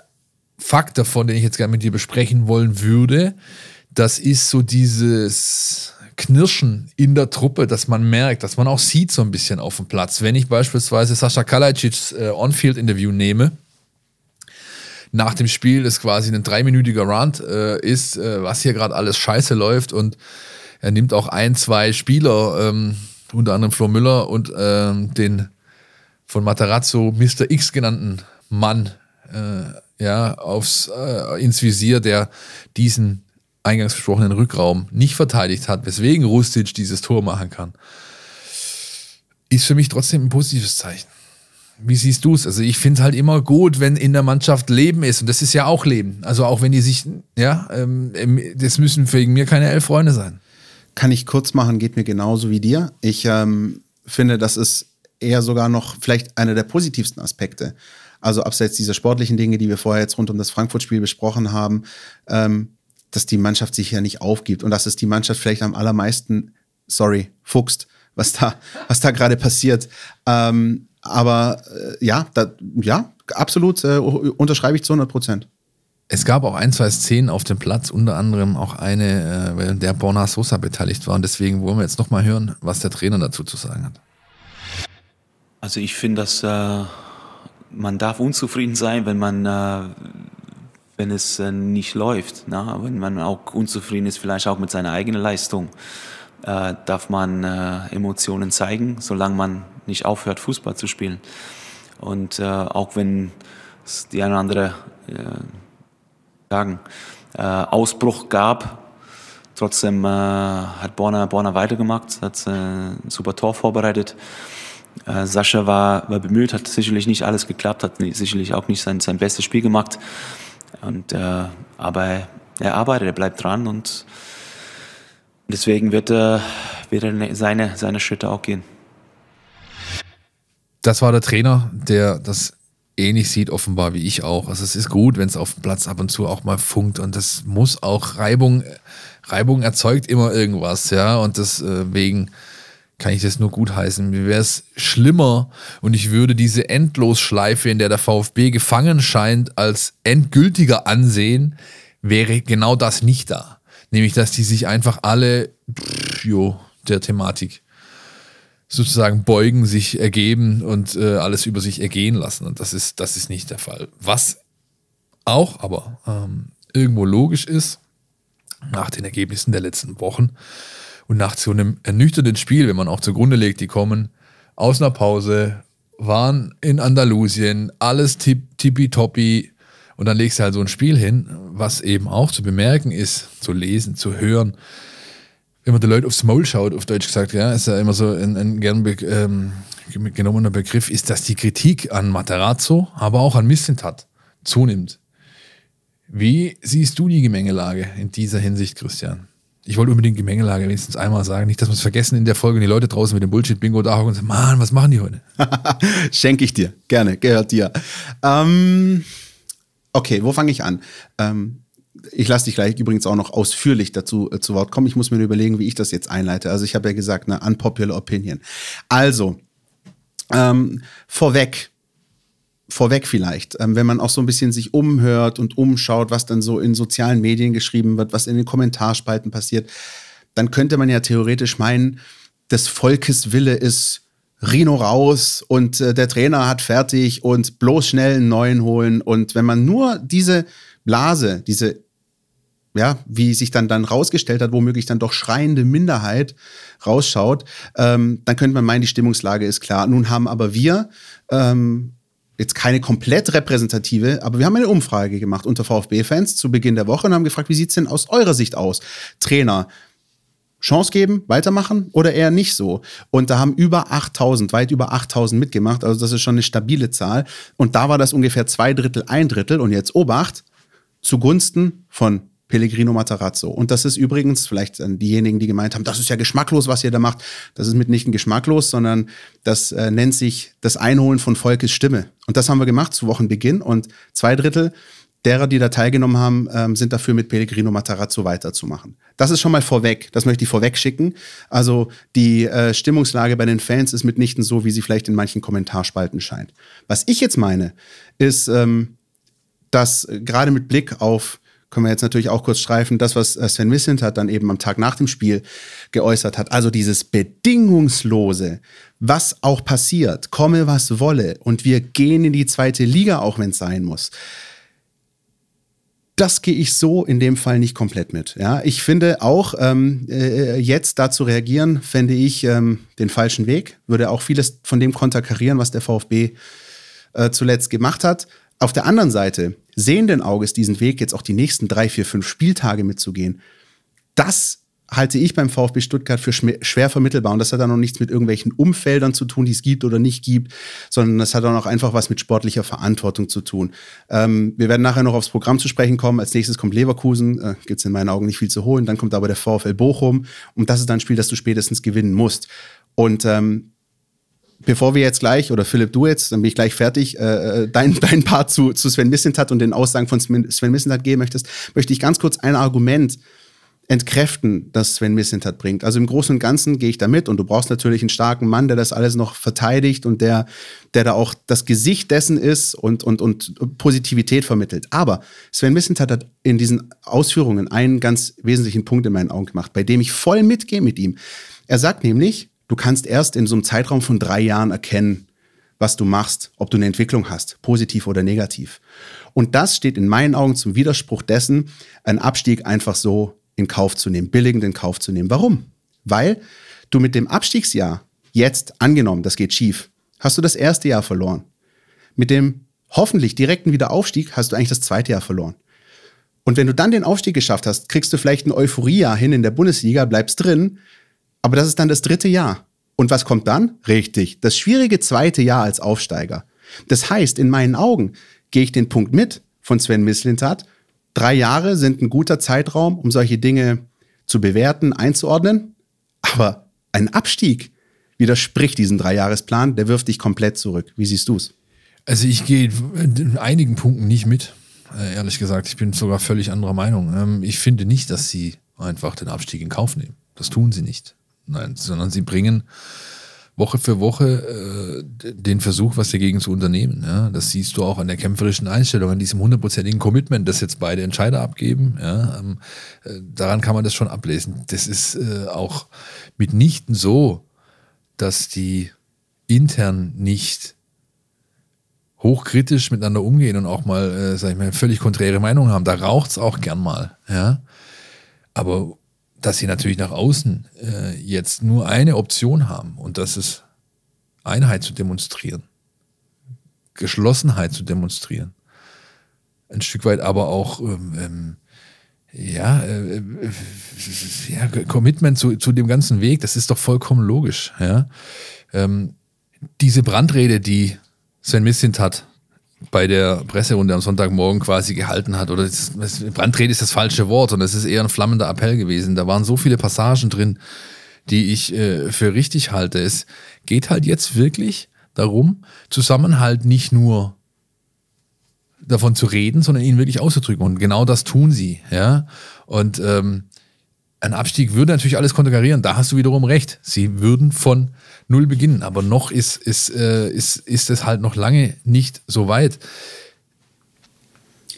Fakt davon, den ich jetzt gerne mit dir besprechen wollen würde, das ist so dieses Knirschen in der Truppe, dass man merkt, dass man auch sieht so ein bisschen auf dem Platz. Wenn ich beispielsweise Sascha Kalajdzics äh, On-Field-Interview nehme, nach dem Spiel das quasi ein dreiminütiger Rant äh, ist, äh, was hier gerade alles scheiße läuft und er nimmt auch ein, zwei Spieler, ähm, unter anderem Flo Müller und ähm, den von Matarazzo Mr. X genannten Mann äh, ja, aufs, äh, ins Visier, der diesen eingangs besprochenen Rückraum nicht verteidigt hat, weswegen Rustic dieses Tor machen kann, ist für mich trotzdem ein positives Zeichen. Wie siehst du es? Also ich finde es halt immer gut, wenn in der Mannschaft Leben ist und das ist ja auch Leben. Also auch wenn die sich, ja, ähm, das müssen wegen mir keine elf Freunde sein. Kann ich kurz machen, geht mir genauso wie dir. Ich ähm, finde, das ist eher sogar noch vielleicht einer der positivsten Aspekte. Also abseits dieser sportlichen Dinge, die wir vorher jetzt rund um das Frankfurt-Spiel besprochen haben, ähm, dass die Mannschaft sich ja nicht aufgibt und dass es die Mannschaft vielleicht am allermeisten, sorry, fuchst, was da, was da gerade passiert. Ähm, aber äh, ja, da, ja, absolut äh, unterschreibe ich zu 100 Prozent. Es gab auch ein, zwei Szenen auf dem Platz, unter anderem auch eine, äh, der Borna Sosa beteiligt war. Und deswegen wollen wir jetzt nochmal hören, was der Trainer dazu zu sagen hat. Also ich finde, dass äh, man darf unzufrieden sein, wenn man äh, wenn es äh, nicht läuft. Ne? Wenn man auch unzufrieden ist, vielleicht auch mit seiner eigenen Leistung, äh, darf man äh, Emotionen zeigen, solange man nicht aufhört, Fußball zu spielen. Und äh, auch wenn es die eine oder andere äh, sagen, Ausbruch gab, trotzdem hat Borna, Borna weitergemacht, hat ein super Tor vorbereitet. Sascha war, war bemüht, hat sicherlich nicht alles geklappt, hat sicherlich auch nicht sein, sein bestes Spiel gemacht. Und, äh, aber er arbeitet, er bleibt dran und deswegen wird, äh, wird er ne, seine, seine Schritte auch gehen. Das war der Trainer, der das ähnlich sieht, offenbar wie ich auch. Also es ist gut, wenn es auf dem Platz ab und zu auch mal funkt und das muss auch Reibung, Reibung erzeugt immer irgendwas, ja. Und deswegen kann ich das nur gut heißen. Mir wäre es schlimmer und ich würde diese Endlosschleife, in der der VfB gefangen scheint, als endgültiger ansehen, wäre genau das nicht da. Nämlich, dass die sich einfach alle pff, jo, der Thematik sozusagen beugen, sich ergeben und äh, alles über sich ergehen lassen. Und das ist, das ist nicht der Fall. Was auch aber ähm, irgendwo logisch ist, nach den Ergebnissen der letzten Wochen, und nach so einem ernüchternden Spiel, wenn man auch zugrunde legt, die kommen aus einer Pause, waren in Andalusien, alles tippitoppi. Und dann legst du halt so ein Spiel hin, was eben auch zu bemerken ist, zu lesen, zu hören. Wenn man die Leute aufs Maul schaut, auf Deutsch gesagt, ja, ist ja immer so ein, ein gern be ähm, genommener Begriff, ist, dass die Kritik an Materazzo, aber auch an Missentat zunimmt. Wie siehst du die Gemengelage in dieser Hinsicht, Christian? Ich wollte unbedingt Gemengelage wenigstens einmal sagen. Nicht, dass wir es vergessen in der Folge und die Leute draußen mit dem Bullshit-Bingo da und sagen, Mann, was machen die heute? Schenke ich dir. Gerne. Gehört dir. Ähm, okay, wo fange ich an? Ähm, ich lasse dich gleich übrigens auch noch ausführlich dazu äh, zu Wort kommen. Ich muss mir überlegen, wie ich das jetzt einleite. Also ich habe ja gesagt, eine unpopular opinion. Also, ähm, vorweg, vorweg vielleicht, ähm, wenn man auch so ein bisschen sich umhört und umschaut, was dann so in sozialen Medien geschrieben wird, was in den Kommentarspalten passiert, dann könnte man ja theoretisch meinen, des Volkes Wille ist Rino raus und äh, der Trainer hat fertig und bloß schnell einen neuen holen. Und wenn man nur diese Blase, diese, ja, wie sich dann, dann rausgestellt hat, womöglich dann doch schreiende Minderheit rausschaut, ähm, dann könnte man meinen, die Stimmungslage ist klar. Nun haben aber wir ähm, jetzt keine komplett repräsentative, aber wir haben eine Umfrage gemacht unter VfB-Fans zu Beginn der Woche und haben gefragt, wie sieht's denn aus eurer Sicht aus? Trainer, Chance geben, weitermachen oder eher nicht so? Und da haben über 8000, weit über 8000 mitgemacht, also das ist schon eine stabile Zahl. Und da war das ungefähr zwei Drittel, ein Drittel und jetzt Obacht zugunsten von Pellegrino Matarazzo. Und das ist übrigens, vielleicht an diejenigen, die gemeint haben, das ist ja geschmacklos, was ihr da macht. Das ist mitnichten geschmacklos, sondern das äh, nennt sich das Einholen von Volkes Stimme. Und das haben wir gemacht zu Wochenbeginn und zwei Drittel derer, die da teilgenommen haben, ähm, sind dafür mit Pellegrino Matarazzo weiterzumachen. Das ist schon mal vorweg. Das möchte ich vorweg schicken. Also die äh, Stimmungslage bei den Fans ist mitnichten so, wie sie vielleicht in manchen Kommentarspalten scheint. Was ich jetzt meine, ist, ähm, dass äh, gerade mit Blick auf können wir jetzt natürlich auch kurz streifen, das, was äh, Sven Wissent hat dann eben am Tag nach dem Spiel geäußert hat. Also dieses Bedingungslose, was auch passiert, komme was wolle und wir gehen in die zweite Liga, auch wenn es sein muss das gehe ich so in dem Fall nicht komplett mit. Ja, ich finde auch, ähm, äh, jetzt da zu reagieren, fände ich ähm, den falschen Weg. Würde auch vieles von dem konterkarieren, was der VfB äh, zuletzt gemacht hat. Auf der anderen Seite, sehenden Auges diesen Weg jetzt auch die nächsten drei, vier, fünf Spieltage mitzugehen, das halte ich beim VfB Stuttgart für schwer vermittelbar. Und das hat dann noch nichts mit irgendwelchen Umfeldern zu tun, die es gibt oder nicht gibt, sondern das hat dann auch einfach was mit sportlicher Verantwortung zu tun. Ähm, wir werden nachher noch aufs Programm zu sprechen kommen. Als nächstes kommt Leverkusen, äh, gibt es in meinen Augen nicht viel zu holen. Dann kommt aber der VfL Bochum. Und das ist dann ein Spiel, das du spätestens gewinnen musst. Und ähm, bevor wir jetzt gleich, oder Philipp, du jetzt, dann bin ich gleich fertig, äh, äh dein, dein Part zu, zu Sven Missentat und den Aussagen von Sven Missentat geben möchtest, möchte ich ganz kurz ein Argument entkräften, das Sven Mislintat bringt. Also im Großen und Ganzen gehe ich da mit und du brauchst natürlich einen starken Mann, der das alles noch verteidigt und der, der da auch das Gesicht dessen ist und, und, und Positivität vermittelt. Aber Sven Mislintat hat in diesen Ausführungen einen ganz wesentlichen Punkt in meinen Augen gemacht, bei dem ich voll mitgehe mit ihm. Er sagt nämlich, du kannst erst in so einem Zeitraum von drei Jahren erkennen, was du machst, ob du eine Entwicklung hast, positiv oder negativ. Und das steht in meinen Augen zum Widerspruch dessen, einen Abstieg einfach so in Kauf zu nehmen, billigend in Kauf zu nehmen. Warum? Weil du mit dem Abstiegsjahr jetzt angenommen, das geht schief, hast du das erste Jahr verloren. Mit dem hoffentlich direkten Wiederaufstieg hast du eigentlich das zweite Jahr verloren. Und wenn du dann den Aufstieg geschafft hast, kriegst du vielleicht ein Euphoria hin in der Bundesliga, bleibst drin, aber das ist dann das dritte Jahr. Und was kommt dann? Richtig, das schwierige zweite Jahr als Aufsteiger. Das heißt, in meinen Augen gehe ich den Punkt mit von Sven Mislintat Drei Jahre sind ein guter Zeitraum, um solche Dinge zu bewerten, einzuordnen. Aber ein Abstieg widerspricht diesem Dreijahresplan, der wirft dich komplett zurück. Wie siehst du es? Also ich gehe in einigen Punkten nicht mit, äh, ehrlich gesagt. Ich bin sogar völlig anderer Meinung. Ähm, ich finde nicht, dass sie einfach den Abstieg in Kauf nehmen. Das tun sie nicht. Nein, sondern sie bringen Woche für Woche äh, den Versuch, was dagegen zu unternehmen. Ja? Das siehst du auch an der kämpferischen Einstellung, an diesem hundertprozentigen Commitment, das jetzt beide Entscheider abgeben. Ja? Ähm, äh, daran kann man das schon ablesen. Das ist äh, auch mitnichten so, dass die intern nicht hochkritisch miteinander umgehen und auch mal, äh, sag ich mal, völlig konträre Meinungen haben. Da raucht es auch gern mal. Ja? Aber dass sie natürlich nach außen äh, jetzt nur eine Option haben und das ist Einheit zu demonstrieren, Geschlossenheit zu demonstrieren, ein Stück weit aber auch ähm, ähm, ja, äh, äh, ja, Commitment zu, zu dem ganzen Weg, das ist doch vollkommen logisch. Ja? Ähm, diese Brandrede, die Sven Missint hat bei der Presserunde am Sonntagmorgen quasi gehalten hat. Oder das, Brandrede ist das falsche Wort und es ist eher ein flammender Appell gewesen. Da waren so viele Passagen drin, die ich äh, für richtig halte. Es geht halt jetzt wirklich darum, Zusammenhalt nicht nur davon zu reden, sondern ihn wirklich auszudrücken. Und genau das tun sie. Ja? Und ähm, ein Abstieg würde natürlich alles konterkarieren. Da hast du wiederum recht. Sie würden von null beginnen. Aber noch ist, ist, äh, ist, ist es halt noch lange nicht so weit.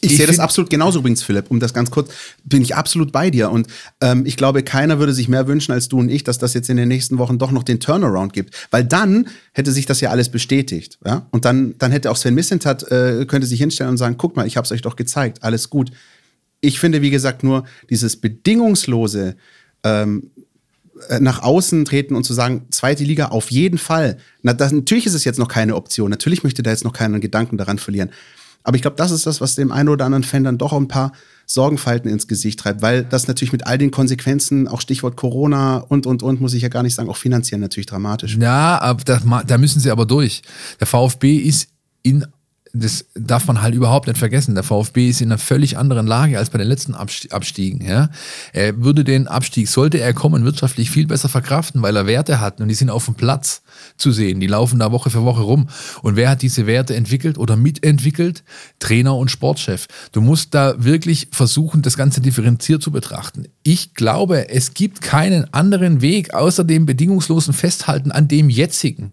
Ich, ich sehe das absolut genauso übrigens, Philipp. Um das ganz kurz, bin ich absolut bei dir. Und ähm, ich glaube, keiner würde sich mehr wünschen als du und ich, dass das jetzt in den nächsten Wochen doch noch den Turnaround gibt. Weil dann hätte sich das ja alles bestätigt. Ja? Und dann, dann hätte auch Sven Missentat, äh, könnte sich hinstellen und sagen, guck mal, ich habe es euch doch gezeigt, alles gut. Ich finde, wie gesagt, nur dieses bedingungslose ähm, äh, nach außen treten und zu sagen, zweite Liga auf jeden Fall. Na, das, natürlich ist es jetzt noch keine Option. Natürlich möchte da jetzt noch keinen Gedanken daran verlieren. Aber ich glaube, das ist das, was dem einen oder anderen Fan dann doch ein paar Sorgenfalten ins Gesicht treibt, weil das natürlich mit all den Konsequenzen, auch Stichwort Corona und, und, und, muss ich ja gar nicht sagen, auch finanziell natürlich dramatisch. Ja, aber da, da müssen sie aber durch. Der VfB ist in das darf man halt überhaupt nicht vergessen. Der VfB ist in einer völlig anderen Lage als bei den letzten Abstiegen. Ja? Er würde den Abstieg, sollte er kommen, wirtschaftlich viel besser verkraften, weil er Werte hat und die sind auf dem Platz zu sehen. Die laufen da Woche für Woche rum. Und wer hat diese Werte entwickelt oder mitentwickelt? Trainer und Sportchef. Du musst da wirklich versuchen, das Ganze differenziert zu betrachten. Ich glaube, es gibt keinen anderen Weg außer dem bedingungslosen Festhalten an dem jetzigen.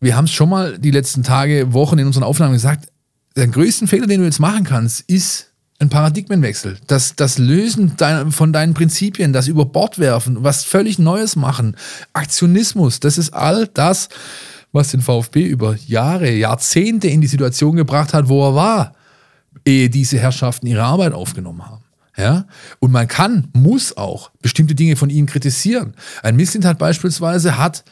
Wir haben es schon mal die letzten Tage, Wochen in unseren Aufnahmen gesagt, der größte Fehler, den du jetzt machen kannst, ist ein Paradigmenwechsel. Das, das Lösen dein, von deinen Prinzipien, das über Bord werfen, was völlig Neues machen. Aktionismus, das ist all das, was den VfB über Jahre, Jahrzehnte in die Situation gebracht hat, wo er war, ehe diese Herrschaften ihre Arbeit aufgenommen haben. Ja? Und man kann, muss auch bestimmte Dinge von ihnen kritisieren. Ein Misslintat beispielsweise hat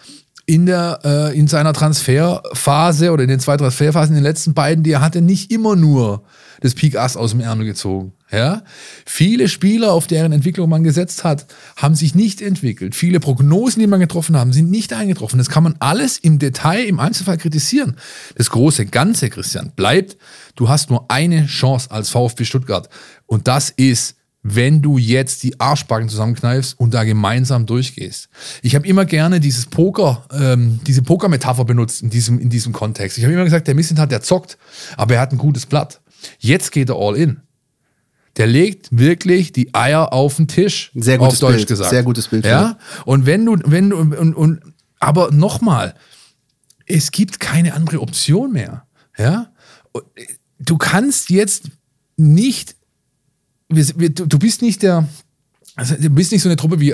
in, der, äh, in seiner Transferphase oder in den zwei Transferphasen, in den letzten beiden, die er hatte, nicht immer nur das Peak Ass aus dem Ärmel gezogen. Ja? Viele Spieler, auf deren Entwicklung man gesetzt hat, haben sich nicht entwickelt. Viele Prognosen, die man getroffen haben, sind nicht eingetroffen. Das kann man alles im Detail, im Einzelfall kritisieren. Das große Ganze, Christian, bleibt, du hast nur eine Chance als VfB Stuttgart. Und das ist, wenn du jetzt die Arschbacken zusammenkneifst und da gemeinsam durchgehst. Ich habe immer gerne dieses Poker, ähm, diese Poker-Metapher benutzt in diesem, in diesem Kontext. Ich habe immer gesagt, der Missentat, der zockt, aber er hat ein gutes Blatt. Jetzt geht er all in. Der legt wirklich die Eier auf den Tisch. Sehr gutes auf Deutsch Bild. gesagt. Sehr gutes Bild. Ja. Und wenn du, wenn du, und, und, aber nochmal, es gibt keine andere Option mehr. Ja. Du kannst jetzt nicht, du bist nicht der, also, du bist nicht so eine Truppe wie,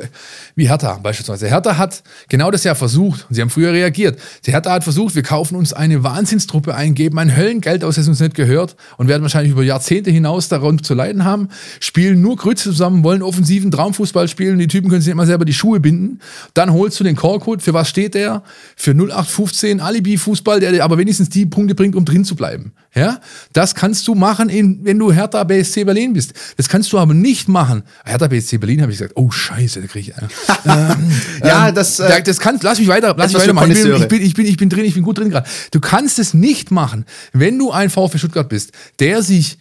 wie Hertha beispielsweise. Hertha hat genau das ja versucht. Sie haben früher reagiert. Die Hertha hat versucht, wir kaufen uns eine Wahnsinnstruppe ein, geben ein Höllengeld aus, das uns nicht gehört und werden wahrscheinlich über Jahrzehnte hinaus daran zu leiden haben, spielen nur Grütze zusammen, wollen offensiven Traumfußball spielen, die Typen können sich immer selber die Schuhe binden. Dann holst du den Callcode. Für was steht der? Für 0815 Alibi-Fußball, der aber wenigstens die Punkte bringt, um drin zu bleiben. Ja? Das kannst du machen, wenn du Hertha BSC Berlin bist. Das kannst du aber nicht machen. Hertha BSC Berlin habe ich gesagt, oh Scheiße, da kriege ich einen. ähm, ja, das, äh, das kann, lass mich weiter, lass mich weitermachen. Ich bin, ich, bin, ich, bin, ich bin drin, ich bin gut drin gerade. Du kannst es nicht machen, wenn du ein VfB Stuttgart bist, der sich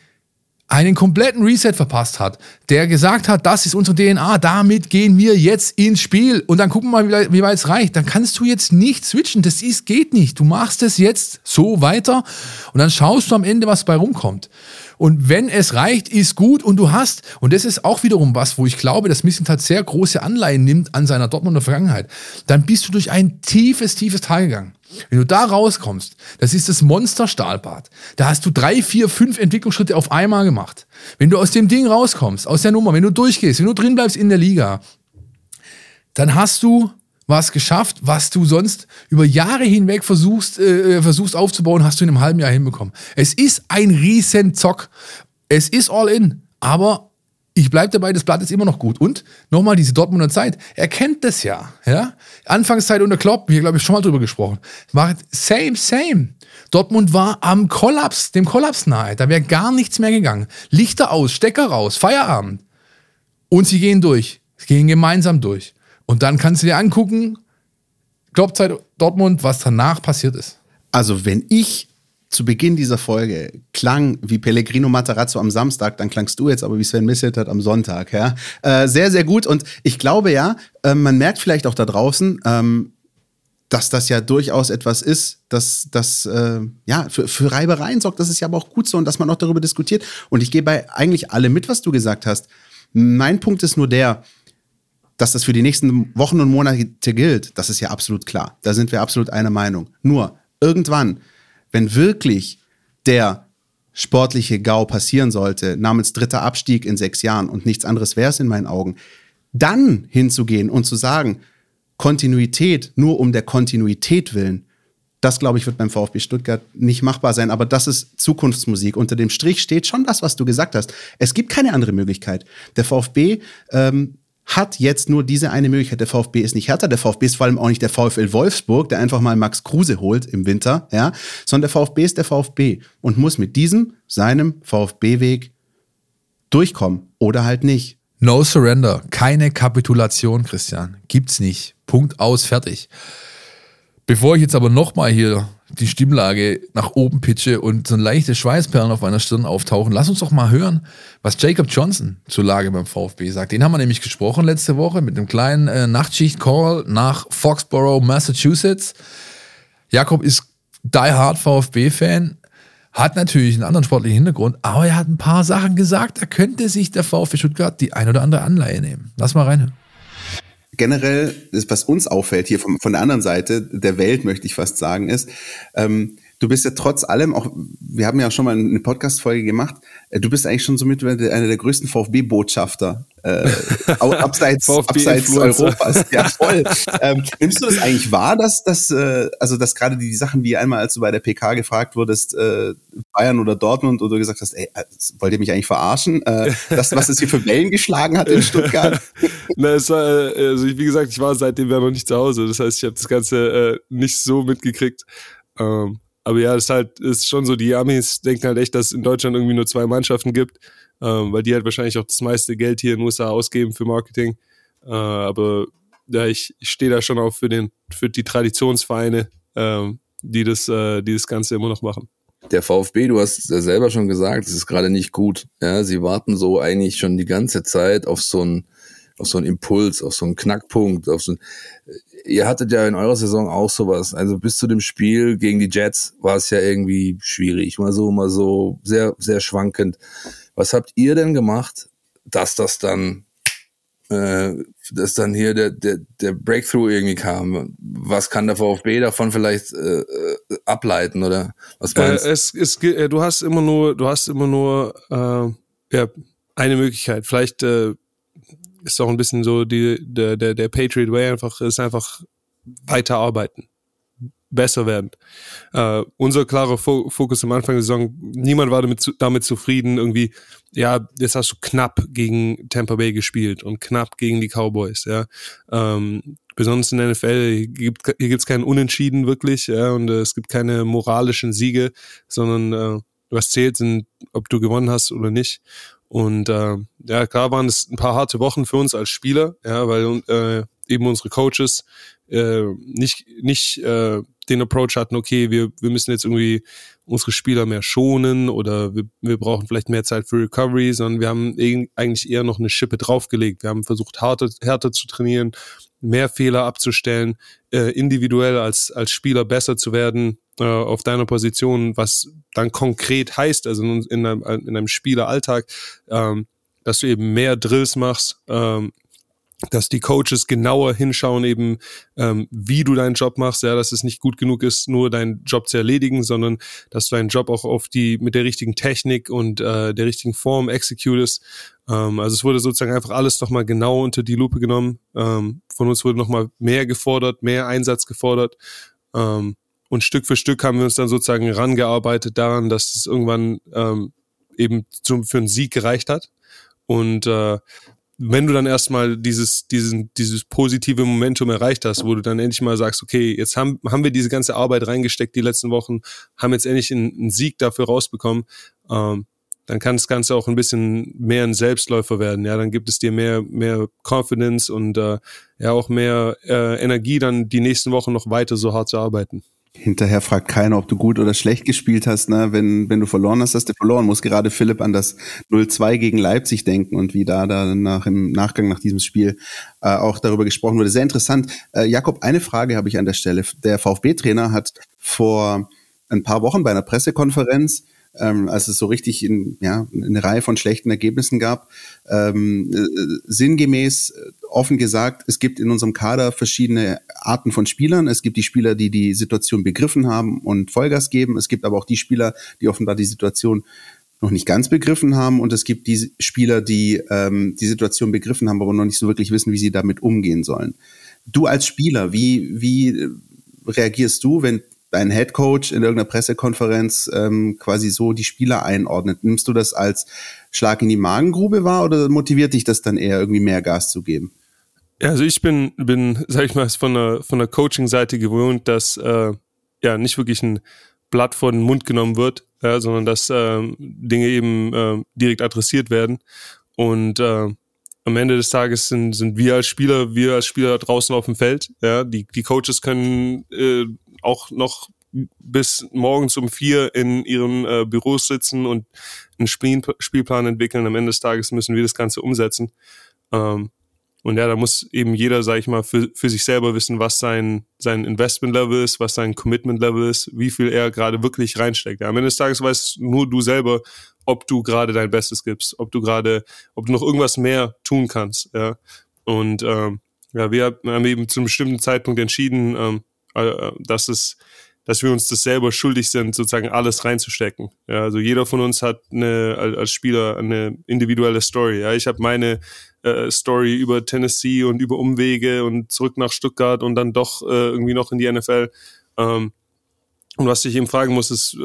einen kompletten Reset verpasst hat, der gesagt hat, das ist unsere DNA, damit gehen wir jetzt ins Spiel und dann gucken wir mal, wie weit es reicht. Dann kannst du jetzt nicht switchen, das ist, geht nicht. Du machst es jetzt so weiter und dann schaust du am Ende, was bei rumkommt. Und wenn es reicht, ist gut und du hast, und das ist auch wiederum was, wo ich glaube, dass Missentat sehr große Anleihen nimmt an seiner Dortmunder Vergangenheit, dann bist du durch ein tiefes, tiefes Tal gegangen. Wenn du da rauskommst, das ist das Monster-Stahlbad. Da hast du drei, vier, fünf Entwicklungsschritte auf einmal gemacht. Wenn du aus dem Ding rauskommst, aus der Nummer, wenn du durchgehst, wenn du drin bleibst in der Liga, dann hast du was geschafft, was du sonst über Jahre hinweg versuchst, äh, versuchst aufzubauen, hast du in einem halben Jahr hinbekommen. Es ist ein Riesenzock. Es ist all in. Aber ich bleibe dabei, das Blatt ist immer noch gut. Und nochmal diese Dortmunder Zeit. Er kennt das ja. ja? Anfangszeit unter Klopp, wir glaube ich schon mal drüber gesprochen. War same, same. Dortmund war am Kollaps, dem Kollaps nahe. Da wäre gar nichts mehr gegangen. Lichter aus, Stecker raus, Feierabend. Und sie gehen durch. Sie gehen gemeinsam durch. Und dann kannst du dir angucken, Kloppzeit Dortmund, was danach passiert ist. Also, wenn ich zu Beginn dieser Folge klang wie Pellegrino Matarazzo am Samstag, dann klangst du jetzt aber wie Sven Misseltat am Sonntag. Ja? Äh, sehr, sehr gut. Und ich glaube ja, äh, man merkt vielleicht auch da draußen, ähm, dass das ja durchaus etwas ist, dass das äh, ja für, für Reibereien sorgt. Das ist ja aber auch gut so und dass man auch darüber diskutiert. Und ich gehe bei eigentlich allem mit, was du gesagt hast. Mein Punkt ist nur der, dass das für die nächsten Wochen und Monate gilt, das ist ja absolut klar. Da sind wir absolut einer Meinung. Nur irgendwann, wenn wirklich der sportliche GAU passieren sollte, namens dritter Abstieg in sechs Jahren und nichts anderes wäre es in meinen Augen, dann hinzugehen und zu sagen, Kontinuität nur um der Kontinuität willen, das, glaube ich, wird beim VfB Stuttgart nicht machbar sein. Aber das ist Zukunftsmusik. Unter dem Strich steht schon das, was du gesagt hast. Es gibt keine andere Möglichkeit. Der VfB ähm, hat jetzt nur diese eine Möglichkeit. Der VfB ist nicht härter, der VfB ist vor allem auch nicht der VfL Wolfsburg, der einfach mal Max Kruse holt im Winter, ja, sondern der VfB ist der VfB und muss mit diesem, seinem VfB-Weg durchkommen oder halt nicht. No surrender, keine Kapitulation, Christian. Gibt's nicht. Punkt aus, fertig. Bevor ich jetzt aber nochmal hier die Stimmlage nach oben pitche und so leichte Schweißperlen auf meiner Stirn auftauchen. Lass uns doch mal hören, was Jacob Johnson zur Lage beim VfB sagt. Den haben wir nämlich gesprochen letzte Woche mit einem kleinen äh, Nachtschicht-Call nach Foxborough, Massachusetts. Jakob ist die Hard VfB-Fan, hat natürlich einen anderen sportlichen Hintergrund, aber er hat ein paar Sachen gesagt, da könnte sich der VfB Stuttgart die ein oder andere Anleihe nehmen. Lass mal reinhören generell, was uns auffällt hier von, von der anderen Seite der Welt, möchte ich fast sagen, ist, ähm, du bist ja trotz allem, auch wir haben ja schon mal eine Podcast-Folge gemacht, äh, du bist eigentlich schon somit einer der größten VfB-Botschafter äh, abseits, abseits Europas. Ja, voll. ähm, nimmst du das eigentlich wahr, dass, dass äh, also dass gerade die Sachen wie einmal, als du bei der PK gefragt wurdest, äh, Bayern oder Dortmund, oder du gesagt hast, ey, äh, wollt ihr mich eigentlich verarschen? Äh, das, was es hier für Wellen geschlagen hat in Stuttgart? Na, es war, äh, also wie gesagt, ich war seitdem ja noch nicht zu Hause. Das heißt, ich habe das Ganze äh, nicht so mitgekriegt. Ähm, aber ja, es ist halt, ist schon so, die Amis denken halt echt, dass es in Deutschland irgendwie nur zwei Mannschaften gibt, ähm, weil die halt wahrscheinlich auch das meiste Geld hier in den USA ausgeben für Marketing. Äh, aber ja, ich, ich stehe da schon auch für den, für die Traditionsvereine, ähm, die das, äh, die das Ganze immer noch machen. Der VfB, du hast ja selber schon gesagt, es ist gerade nicht gut. Ja, sie warten so eigentlich schon die ganze Zeit auf so einen, auf so einen Impuls, auf so einen Knackpunkt, auf so ein, ihr hattet ja in eurer Saison auch sowas. Also bis zu dem Spiel gegen die Jets war es ja irgendwie schwierig, mal so, mal so, sehr, sehr schwankend. Was habt ihr denn gemacht, dass das dann, äh, dass dann hier der, der, der Breakthrough irgendwie kam? Was kann der VfB davon vielleicht äh, äh ableiten oder was meinst äh, es, es, äh, du hast immer nur, du hast immer nur äh, ja, eine Möglichkeit. Vielleicht äh, ist auch ein bisschen so die, der, der, der Patriot Way einfach, ist einfach weiterarbeiten, besser werden. Äh, unser klarer Fo Fokus am Anfang der Saison, niemand war damit, damit zufrieden, irgendwie, ja, jetzt hast du knapp gegen Tampa Bay gespielt und knapp gegen die Cowboys, ja. Ähm, besonders in der NFL, hier gibt hier gibt's keinen Unentschieden wirklich, ja, und äh, es gibt keine moralischen Siege, sondern äh, was zählt, sind, ob du gewonnen hast oder nicht. Und äh, ja, klar waren es ein paar harte Wochen für uns als Spieler, ja, weil äh, eben unsere Coaches äh, nicht, nicht äh, den Approach hatten, okay, wir, wir müssen jetzt irgendwie unsere Spieler mehr schonen oder wir, wir brauchen vielleicht mehr Zeit für Recovery, sondern wir haben eigentlich eher noch eine Schippe draufgelegt. Wir haben versucht, härter, härter zu trainieren, mehr Fehler abzustellen, äh, individuell als, als Spieler besser zu werden äh, auf deiner Position, was dann konkret heißt, also in, in, einem, in einem Spieleralltag, ähm, dass du eben mehr Drills machst, ähm, dass die Coaches genauer hinschauen, eben ähm, wie du deinen Job machst, ja, dass es nicht gut genug ist, nur deinen Job zu erledigen, sondern dass du deinen Job auch auf die mit der richtigen Technik und äh, der richtigen Form executest. Ähm, also es wurde sozusagen einfach alles nochmal genau unter die Lupe genommen. Ähm, von uns wurde nochmal mehr gefordert, mehr Einsatz gefordert. Ähm, und Stück für Stück haben wir uns dann sozusagen rangearbeitet daran, dass es irgendwann ähm, eben zum, für einen Sieg gereicht hat. Und äh, wenn du dann erstmal dieses, diesen, dieses positive Momentum erreicht hast, wo du dann endlich mal sagst, okay, jetzt haben, haben wir diese ganze Arbeit reingesteckt die letzten Wochen, haben jetzt endlich einen, einen Sieg dafür rausbekommen, ähm, dann kann das Ganze auch ein bisschen mehr ein Selbstläufer werden. Ja, dann gibt es dir mehr, mehr Confidence und äh, ja auch mehr äh, Energie, dann die nächsten Wochen noch weiter so hart zu arbeiten. Hinterher fragt keiner, ob du gut oder schlecht gespielt hast. Ne? Wenn, wenn du verloren hast, hast du verloren. Muss gerade Philipp an das 0-2 gegen Leipzig denken und wie da dann nach, im Nachgang nach diesem Spiel äh, auch darüber gesprochen wurde. Sehr interessant. Äh, Jakob, eine Frage habe ich an der Stelle. Der VfB-Trainer hat vor ein paar Wochen bei einer Pressekonferenz ähm, als es so richtig in, ja, eine Reihe von schlechten Ergebnissen gab. Ähm, äh, sinngemäß äh, offen gesagt, es gibt in unserem Kader verschiedene Arten von Spielern. Es gibt die Spieler, die die Situation begriffen haben und Vollgas geben. Es gibt aber auch die Spieler, die offenbar die Situation noch nicht ganz begriffen haben und es gibt die Spieler, die ähm, die Situation begriffen haben, aber noch nicht so wirklich wissen, wie sie damit umgehen sollen. Du als Spieler, wie, wie reagierst du, wenn dein Head Coach in irgendeiner Pressekonferenz ähm, quasi so die Spieler einordnet. Nimmst du das als Schlag in die Magengrube wahr oder motiviert dich das dann eher irgendwie mehr Gas zu geben? Ja, also ich bin, bin, sag ich mal, von der, von der Coaching-Seite gewohnt, dass äh, ja nicht wirklich ein Blatt vor den Mund genommen wird, ja, sondern dass äh, Dinge eben äh, direkt adressiert werden. Und äh, am Ende des Tages sind, sind wir als Spieler, wir als Spieler draußen auf dem Feld. Ja, die, die Coaches können äh, auch noch bis morgens um vier in ihren äh, Büros sitzen und einen Spiel Spielplan entwickeln. Am Ende des Tages müssen wir das Ganze umsetzen. Ähm, und ja, da muss eben jeder, sag ich mal, für, für sich selber wissen, was sein, sein Investment-Level ist, was sein Commitment-Level ist, wie viel er gerade wirklich reinsteckt. Ja, am Ende des Tages weißt nur du selber, ob du gerade dein Bestes gibst, ob du gerade, ob du noch irgendwas mehr tun kannst. Ja. Und ähm, ja, wir haben eben zu einem bestimmten Zeitpunkt entschieden, ähm, äh, dass es dass wir uns das selber schuldig sind, sozusagen alles reinzustecken. Ja, also jeder von uns hat eine, als Spieler eine individuelle Story. Ja, ich habe meine äh, Story über Tennessee und über Umwege und zurück nach Stuttgart und dann doch äh, irgendwie noch in die NFL. Ähm, und was ich eben fragen muss, ist,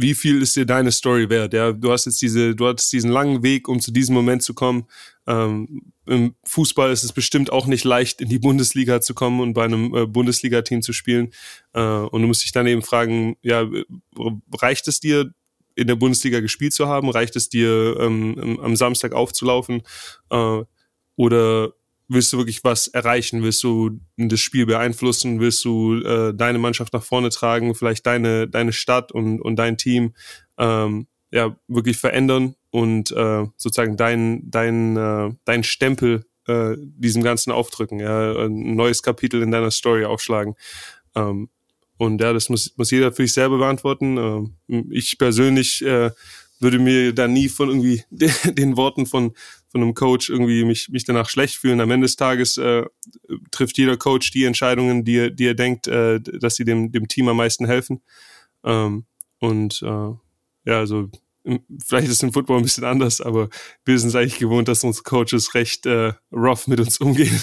wie viel ist dir deine Story wert? Ja, du hast jetzt diese, du hattest diesen langen Weg, um zu diesem Moment zu kommen. Ähm, Im Fußball ist es bestimmt auch nicht leicht, in die Bundesliga zu kommen und bei einem äh, Bundesliga-Team zu spielen. Äh, und du musst dich dann eben fragen, ja, reicht es dir, in der Bundesliga gespielt zu haben? Reicht es dir, ähm, am Samstag aufzulaufen? Äh, oder willst du wirklich was erreichen? Willst du das Spiel beeinflussen? Willst du äh, deine Mannschaft nach vorne tragen? Vielleicht deine, deine Stadt und, und dein Team ähm, ja, wirklich verändern und äh, sozusagen dein, dein, äh, dein Stempel äh, diesem Ganzen aufdrücken, ja, ein neues Kapitel in deiner Story aufschlagen. Ähm, und ja, das muss, muss jeder für sich selber beantworten. Ähm, ich persönlich äh, würde mir da nie von irgendwie den Worten von, von einem Coach irgendwie mich, mich danach schlecht fühlen. Am Ende des Tages äh, trifft jeder Coach die Entscheidungen, die er, die er denkt, äh, dass sie dem, dem Team am meisten helfen. Ähm, und äh, ja, also vielleicht ist es im Football ein bisschen anders, aber wir sind es eigentlich gewohnt, dass unsere Coaches recht äh, rough mit uns umgehen.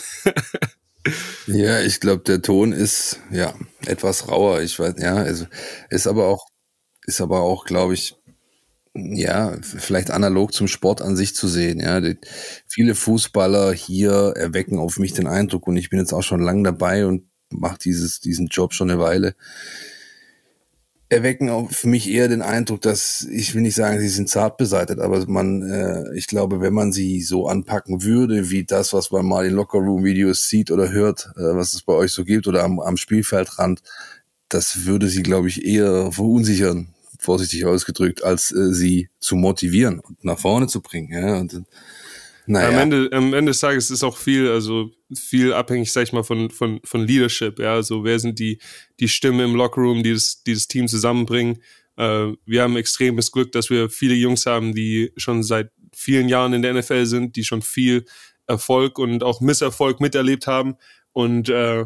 ja, ich glaube, der Ton ist ja etwas rauer. Ich weiß, ja, also ist aber auch, ist aber auch, glaube ich, ja, vielleicht analog zum Sport an sich zu sehen. Ja, die, viele Fußballer hier erwecken auf mich den Eindruck und ich bin jetzt auch schon lang dabei und mache dieses diesen Job schon eine Weile. Erwecken auf mich eher den Eindruck, dass ich will nicht sagen, sie sind zart beseitet, aber man, äh, ich glaube, wenn man sie so anpacken würde, wie das, was man mal in Lockerroom-Videos sieht oder hört, äh, was es bei euch so gibt oder am, am Spielfeldrand, das würde sie, glaube ich, eher verunsichern vorsichtig ausgedrückt, als äh, sie zu motivieren und nach vorne zu bringen. Ja, und, naja. Am Ende, am Ende des Tages ist auch viel, also viel abhängig, sag ich mal, von, von, von Leadership. Ja, also wer sind die, die Stimmen im Lockerroom, die das, die das Team zusammenbringen. Äh, wir haben extremes Glück, dass wir viele Jungs haben, die schon seit vielen Jahren in der NFL sind, die schon viel Erfolg und auch Misserfolg miterlebt haben und äh,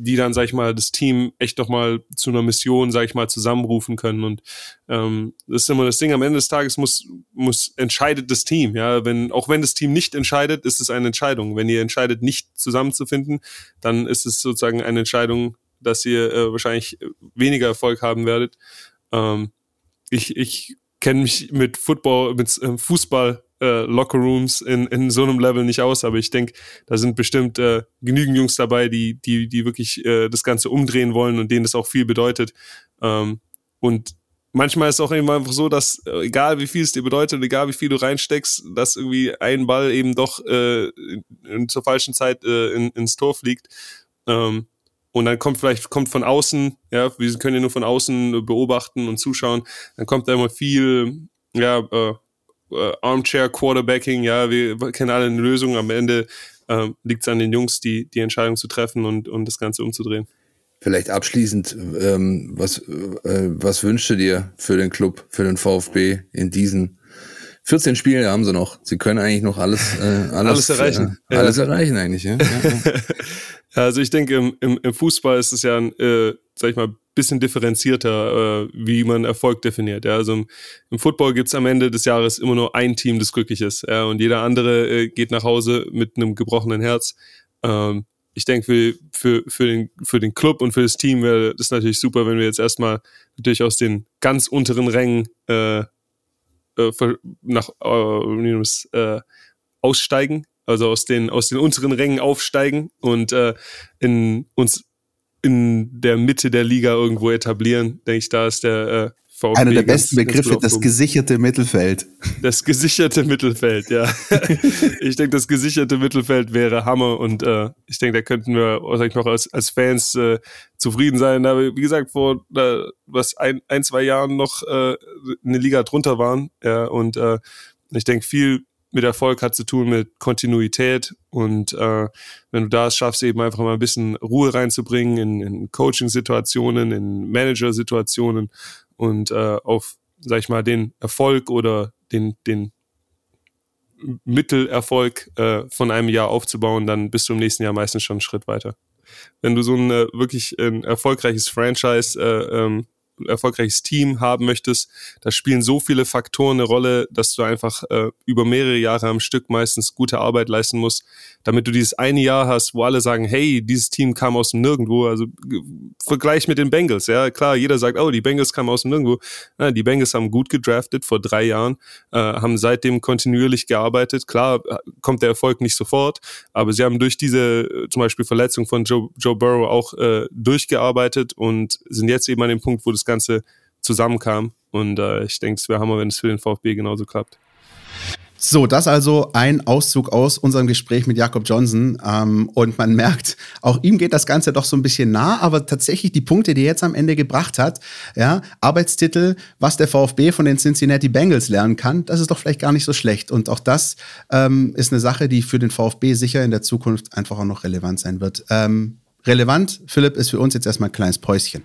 die dann, sag ich mal, das Team echt nochmal zu einer Mission, sag ich mal, zusammenrufen können. Und ähm, das ist immer das Ding, am Ende des Tages muss, muss entscheidet das Team. Ja, wenn, auch wenn das Team nicht entscheidet, ist es eine Entscheidung. Wenn ihr entscheidet, nicht zusammenzufinden, dann ist es sozusagen eine Entscheidung, dass ihr äh, wahrscheinlich weniger Erfolg haben werdet. Ähm, ich ich kenne mich mit Football, mit äh, Fußball äh, Lockerrooms in, in so einem Level nicht aus, aber ich denke, da sind bestimmt äh, genügend Jungs dabei, die, die, die wirklich äh, das Ganze umdrehen wollen und denen das auch viel bedeutet. Ähm, und manchmal ist es auch eben einfach so, dass äh, egal wie viel es dir bedeutet, egal wie viel du reinsteckst, dass irgendwie ein Ball eben doch äh, in, zur falschen Zeit äh, in, ins Tor fliegt. Ähm, und dann kommt vielleicht kommt von außen, ja, wir können ja nur von außen beobachten und zuschauen, dann kommt da immer viel, ja, äh, äh, Armchair Quarterbacking, ja, wir kennen alle eine Lösung. Am Ende äh, liegt es an den Jungs, die, die Entscheidung zu treffen und, und das Ganze umzudrehen. Vielleicht abschließend, ähm, was, äh, was wünschst du dir für den Club, für den VfB in diesen 14 Spiele haben sie noch. Sie können eigentlich noch alles, äh, alles, alles erreichen. Äh, alles ja. erreichen eigentlich, ja. ja, also ich denke, im, im, im Fußball ist es ja ein, äh, sag ich mal, bisschen differenzierter, äh, wie man Erfolg definiert. Ja? Also im, im Football gibt's am Ende des Jahres immer nur ein Team, das glücklich ist. Ja? Und jeder andere äh, geht nach Hause mit einem gebrochenen Herz. Ähm, ich denke, für, für, für, den, für den Club und für das Team wäre das natürlich super, wenn wir jetzt erstmal natürlich aus den ganz unteren Rängen äh, äh, nach äh, äh, aussteigen, also aus den, aus den unteren Rängen aufsteigen und äh, in uns in der Mitte der Liga irgendwo etablieren. Denke ich, da ist der äh, VfB. Einer der besten ganz Begriffe, das gesicherte Mittelfeld. Das gesicherte Mittelfeld, ja. ich denke, das gesicherte Mittelfeld wäre Hammer und äh, ich denke, da könnten wir sag ich noch als, als Fans äh, zufrieden sein. Aber wie gesagt, vor äh, was ein, ein, zwei Jahren noch äh, eine Liga drunter waren. Ja, und äh, ich denke, viel mit Erfolg hat zu tun mit Kontinuität und äh, wenn du da es schaffst, eben einfach mal ein bisschen Ruhe reinzubringen in, in Coaching-Situationen, in Manager-Situationen und äh, auf, sag ich mal, den Erfolg oder den, den Mittelerfolg äh, von einem Jahr aufzubauen, dann bist du im nächsten Jahr meistens schon einen Schritt weiter. Wenn du so ein äh, wirklich ein erfolgreiches Franchise, äh, ähm, erfolgreiches Team haben möchtest, da spielen so viele Faktoren eine Rolle, dass du einfach äh, über mehrere Jahre am Stück meistens gute Arbeit leisten musst, damit du dieses eine Jahr hast, wo alle sagen, hey, dieses Team kam aus dem Nirgendwo. Also g- Vergleich mit den Bengals, ja klar, jeder sagt, oh, die Bengals kamen aus dem Nirgendwo. Ja, die Bengals haben gut gedraftet vor drei Jahren, äh, haben seitdem kontinuierlich gearbeitet. Klar äh, kommt der Erfolg nicht sofort, aber sie haben durch diese äh, zum Beispiel Verletzung von Joe, Joe Burrow auch äh, durchgearbeitet und sind jetzt eben an dem Punkt, wo das Ganze zusammenkam. Und äh, ich denke, es wäre Hammer, wenn es für den VfB genauso klappt. So, das also ein Auszug aus unserem Gespräch mit Jakob Johnson. Ähm, und man merkt, auch ihm geht das Ganze doch so ein bisschen nah, aber tatsächlich die Punkte, die er jetzt am Ende gebracht hat, ja, Arbeitstitel, was der VfB von den Cincinnati Bengals lernen kann, das ist doch vielleicht gar nicht so schlecht. Und auch das ähm, ist eine Sache, die für den VfB sicher in der Zukunft einfach auch noch relevant sein wird. Ähm, relevant, Philipp, ist für uns jetzt erstmal ein kleines Päuschen.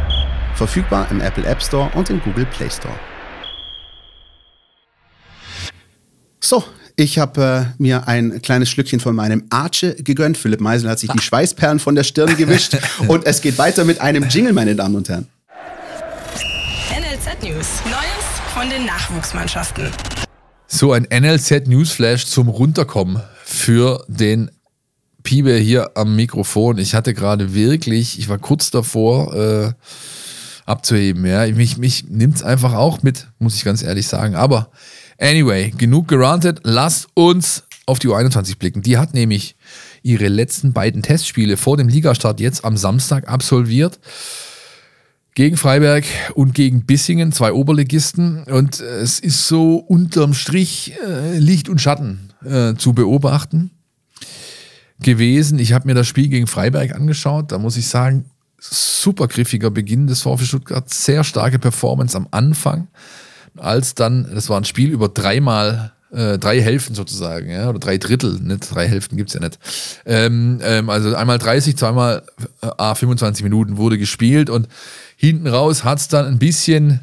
Verfügbar im Apple App Store und im Google Play Store. So, ich habe äh, mir ein kleines Schlückchen von meinem Arche gegönnt. Philipp Meisel hat sich die Schweißperlen von der Stirn gewischt. und es geht weiter mit einem Jingle, meine Damen und Herren. NLZ News. Neues von den Nachwuchsmannschaften. So ein NLZ Newsflash zum Runterkommen für den Piebe hier am Mikrofon. Ich hatte gerade wirklich, ich war kurz davor äh, abzuheben. Ja, mich, mich nimmt es einfach auch mit, muss ich ganz ehrlich sagen. Aber anyway, genug gerantet. Lasst uns auf die U21 blicken. Die hat nämlich ihre letzten beiden Testspiele vor dem Ligastart jetzt am Samstag absolviert gegen Freiberg und gegen Bissingen, zwei Oberligisten. Und äh, es ist so unterm Strich äh, Licht und Schatten äh, zu beobachten gewesen. Ich habe mir das Spiel gegen Freiberg angeschaut. Da muss ich sagen, super griffiger Beginn des VfB Stuttgart, sehr starke Performance am Anfang. Als dann, das war ein Spiel über dreimal, äh, drei Hälften sozusagen, ja, oder drei Drittel, nicht drei Hälften gibt's ja nicht. Ähm, ähm, also einmal 30, zweimal äh, ah, 25 Minuten wurde gespielt und hinten raus hat's dann ein bisschen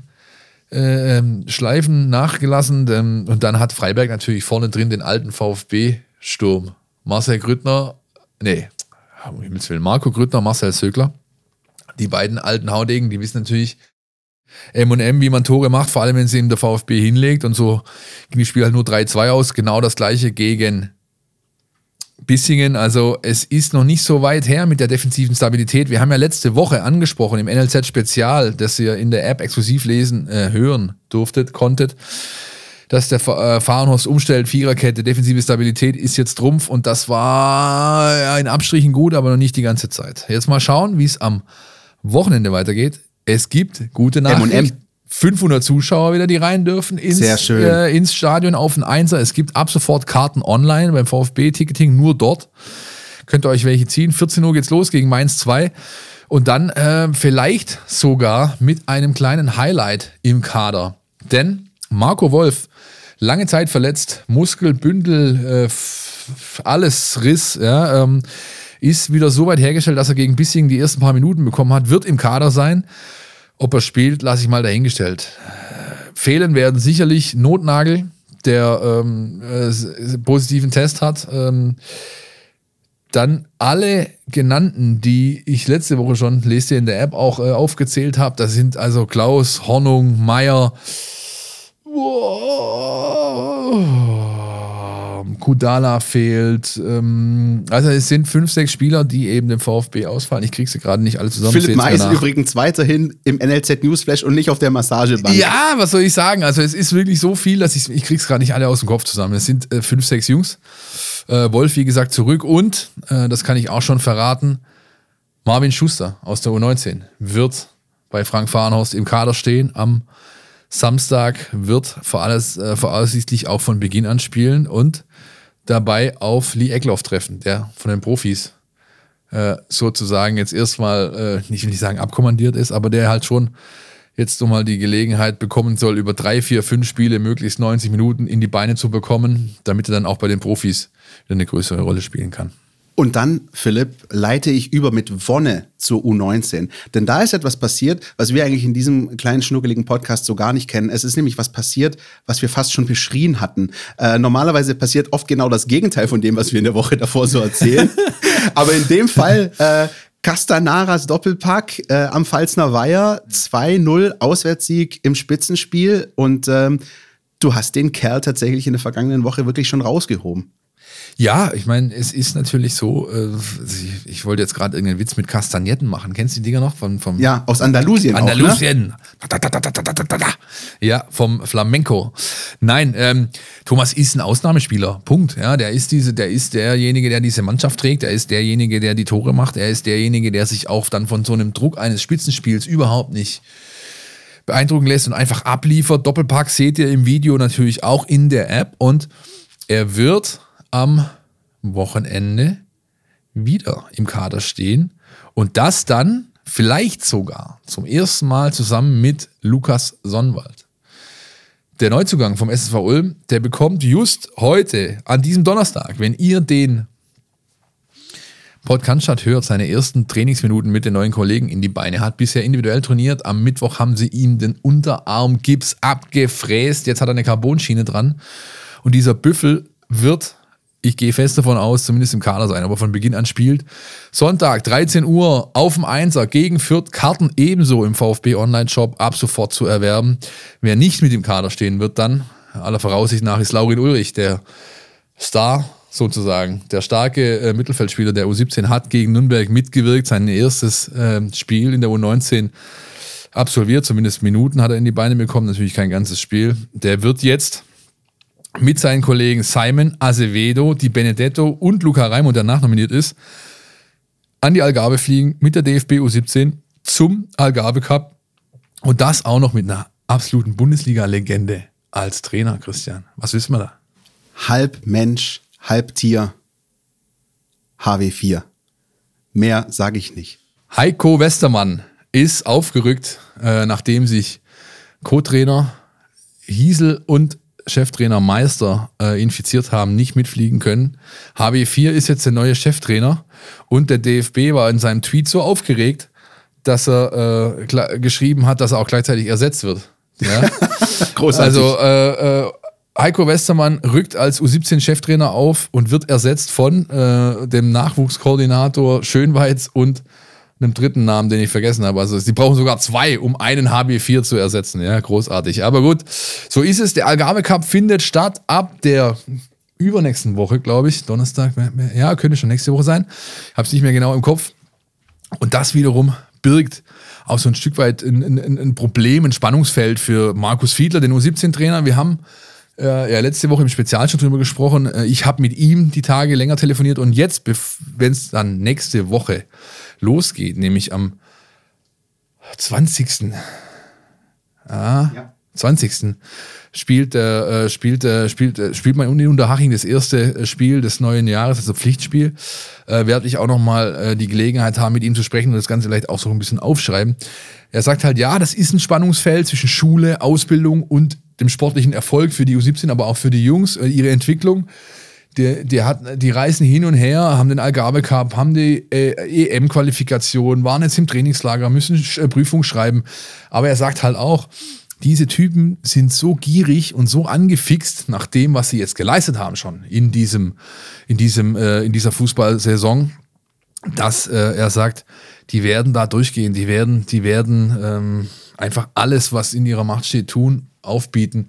ähm, Schleifen nachgelassen ähm, und dann hat Freiberg natürlich vorne drin den alten VfB-Sturm. Marcel Grüttner, nee, um Himmels Willen, Marco Grüttner, Marcel Sögler. Die beiden alten Haudegen, die wissen natürlich M und M, wie man Tore macht, vor allem wenn sie ihm der VfB hinlegt und so ging das Spiel halt nur 3-2 aus. Genau das gleiche gegen Bissingen. Also es ist noch nicht so weit her mit der defensiven Stabilität. Wir haben ja letzte Woche angesprochen im NLZ Spezial, das ihr in der App exklusiv lesen, äh, hören durftet, konntet, dass der äh, Fahrenhorst umstellt, Viererkette, defensive Stabilität ist jetzt Trumpf und das war in Abstrichen gut, aber noch nicht die ganze Zeit. Jetzt mal schauen, wie es am Wochenende weitergeht. Es gibt gute Nachrichten. M&M. 500 Zuschauer wieder, die rein dürfen ins. Äh, ins Stadion auf den Einser. Es gibt ab sofort Karten online beim VfB-Ticketing, nur dort. Könnt ihr euch welche ziehen. 14 Uhr geht's los gegen Mainz 2. Und dann äh, vielleicht sogar mit einem kleinen Highlight im Kader. Denn Marco Wolf, lange Zeit verletzt, Muskel, Bündel, äh, alles Riss, ja, ähm, ist wieder so weit hergestellt, dass er gegen Bissingen die ersten paar Minuten bekommen hat, wird im Kader sein. Ob er spielt, lasse ich mal dahingestellt. Fehlen werden sicherlich Notnagel, der ähm, äh, positiven Test hat. Ähm, dann alle genannten, die ich letzte Woche schon, lest ihr in der App auch äh, aufgezählt habe, das sind also Klaus, Hornung, Meier, Kudala fehlt. Ähm, also es sind fünf, sechs Spieler, die eben dem VfB ausfallen. Ich kriege sie gerade nicht alle zusammen. Philipp May ist übrigens weiterhin im NLZ Newsflash und nicht auf der Massagebank. Ja, was soll ich sagen? Also es ist wirklich so viel, dass ich, ich kriege es gerade nicht alle aus dem Kopf zusammen. Es sind äh, fünf, sechs Jungs. Äh, Wolf, wie gesagt, zurück und, äh, das kann ich auch schon verraten, Marvin Schuster aus der U19 wird bei Frank Fahrenhorst im Kader stehen am Samstag, wird vor alles, äh, voraussichtlich auch von Beginn an spielen und dabei auf Lee Eckloff treffen, der von den Profis äh, sozusagen jetzt erstmal, äh, nicht will ich sagen abkommandiert ist, aber der halt schon jetzt nochmal die Gelegenheit bekommen soll, über drei, vier, fünf Spiele möglichst 90 Minuten in die Beine zu bekommen, damit er dann auch bei den Profis eine größere Rolle spielen kann. Und dann, Philipp, leite ich über mit Wonne zur U19. Denn da ist etwas passiert, was wir eigentlich in diesem kleinen, schnuckeligen Podcast so gar nicht kennen. Es ist nämlich was passiert, was wir fast schon beschrien hatten. Äh, normalerweise passiert oft genau das Gegenteil von dem, was wir in der Woche davor so erzählen. Aber in dem Fall äh, Castanaras Doppelpack äh, am Pfalzner Weiher, 2-0 Auswärtssieg im Spitzenspiel und ähm, du hast den Kerl tatsächlich in der vergangenen Woche wirklich schon rausgehoben. Ja, ich meine, es ist natürlich so, äh, ich, wollte jetzt gerade irgendeinen Witz mit Kastagnetten machen. Kennst du die Dinger noch? Von, vom ja, aus Andalusien. Andalusien. Auch, ne? Ja, vom Flamenco. Nein, ähm, Thomas ist ein Ausnahmespieler. Punkt. Ja, der ist diese, der ist derjenige, der diese Mannschaft trägt. Er ist derjenige, der die Tore macht. Er ist derjenige, der sich auch dann von so einem Druck eines Spitzenspiels überhaupt nicht beeindrucken lässt und einfach abliefert. Doppelpack seht ihr im Video natürlich auch in der App und er wird am Wochenende wieder im Kader stehen und das dann vielleicht sogar zum ersten Mal zusammen mit Lukas Sonnwald. Der Neuzugang vom SSV Ulm, der bekommt just heute, an diesem Donnerstag, wenn ihr den Podcast hört, seine ersten Trainingsminuten mit den neuen Kollegen in die Beine, hat bisher individuell trainiert. Am Mittwoch haben sie ihm den Unterarmgips abgefräst. Jetzt hat er eine Carbonschiene dran. Und dieser Büffel wird ich gehe fest davon aus, zumindest im Kader sein, aber von Beginn an spielt. Sonntag, 13 Uhr, auf dem Einser gegen Fürth, Karten ebenso im VfB Online-Shop ab sofort zu erwerben. Wer nicht mit im Kader stehen wird, dann, aller Voraussicht nach, ist Laurin Ulrich, der Star sozusagen. Der starke äh, Mittelfeldspieler der U17 hat gegen Nürnberg mitgewirkt, sein erstes äh, Spiel in der U19 absolviert, zumindest Minuten hat er in die Beine bekommen, natürlich kein ganzes Spiel. Der wird jetzt mit seinen Kollegen Simon Azevedo, Di Benedetto und Luca Raimund, der nachnominiert ist, an die Algarve fliegen mit der DFB U17 zum Algarve Cup und das auch noch mit einer absoluten Bundesliga-Legende als Trainer, Christian. Was wissen wir da? Halb Mensch, halb Tier, HW4. Mehr sage ich nicht. Heiko Westermann ist aufgerückt, äh, nachdem sich Co-Trainer Hiesel und Cheftrainer Meister äh, infiziert haben, nicht mitfliegen können. HB4 ist jetzt der neue Cheftrainer und der DFB war in seinem Tweet so aufgeregt, dass er äh, geschrieben hat, dass er auch gleichzeitig ersetzt wird. Ja? Großartig. Also äh, äh, Heiko Westermann rückt als U17-Cheftrainer auf und wird ersetzt von äh, dem Nachwuchskoordinator Schönweiz und einem dritten Namen, den ich vergessen habe. Also sie brauchen sogar zwei, um einen HB4 zu ersetzen. Ja, großartig. Aber gut, so ist es. Der Algarve Cup findet statt ab der übernächsten Woche, glaube ich. Donnerstag, ja, könnte schon nächste Woche sein. Habe es nicht mehr genau im Kopf. Und das wiederum birgt auch so ein Stück weit ein, ein, ein Problem, ein Spannungsfeld für Markus Fiedler, den U17-Trainer. Wir haben äh, ja letzte Woche im Spezial schon drüber gesprochen. Äh, ich habe mit ihm die Tage länger telefoniert und jetzt, wenn es dann nächste Woche losgeht, nämlich am 20. Ah, ja. 20. spielt, äh, spielt, äh, spielt, äh, spielt man in Unterhaching das erste äh, Spiel des neuen Jahres, also Pflichtspiel. Äh, werde ich auch nochmal äh, die Gelegenheit haben, mit ihm zu sprechen und das Ganze vielleicht auch so ein bisschen aufschreiben. Er sagt halt, ja, das ist ein Spannungsfeld zwischen Schule, Ausbildung und dem sportlichen Erfolg für die U17, aber auch für die Jungs, äh, ihre Entwicklung. Die, die, hat, die reisen hin und her, haben den Algarve Cup, haben die äh, EM-Qualifikation, waren jetzt im Trainingslager, müssen äh, Prüfung schreiben. Aber er sagt halt auch, diese Typen sind so gierig und so angefixt nach dem, was sie jetzt geleistet haben schon in diesem, in diesem, äh, in dieser Fußballsaison, dass äh, er sagt, die werden da durchgehen, die werden, die werden ähm, einfach alles, was in ihrer Macht steht, tun, aufbieten,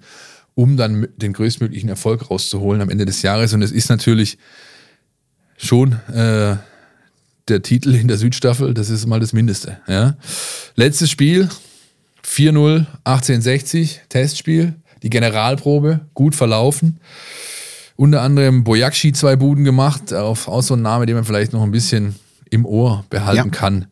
um dann den größtmöglichen Erfolg rauszuholen am Ende des Jahres. Und es ist natürlich schon äh, der Titel in der Südstaffel, das ist mal das Mindeste. Ja. Letztes Spiel, 4-0, 1860, Testspiel, die Generalprobe, gut verlaufen. Unter anderem Bojakshi zwei Buden gemacht, auf, auch so ein Name, den man vielleicht noch ein bisschen im Ohr behalten Ja. kann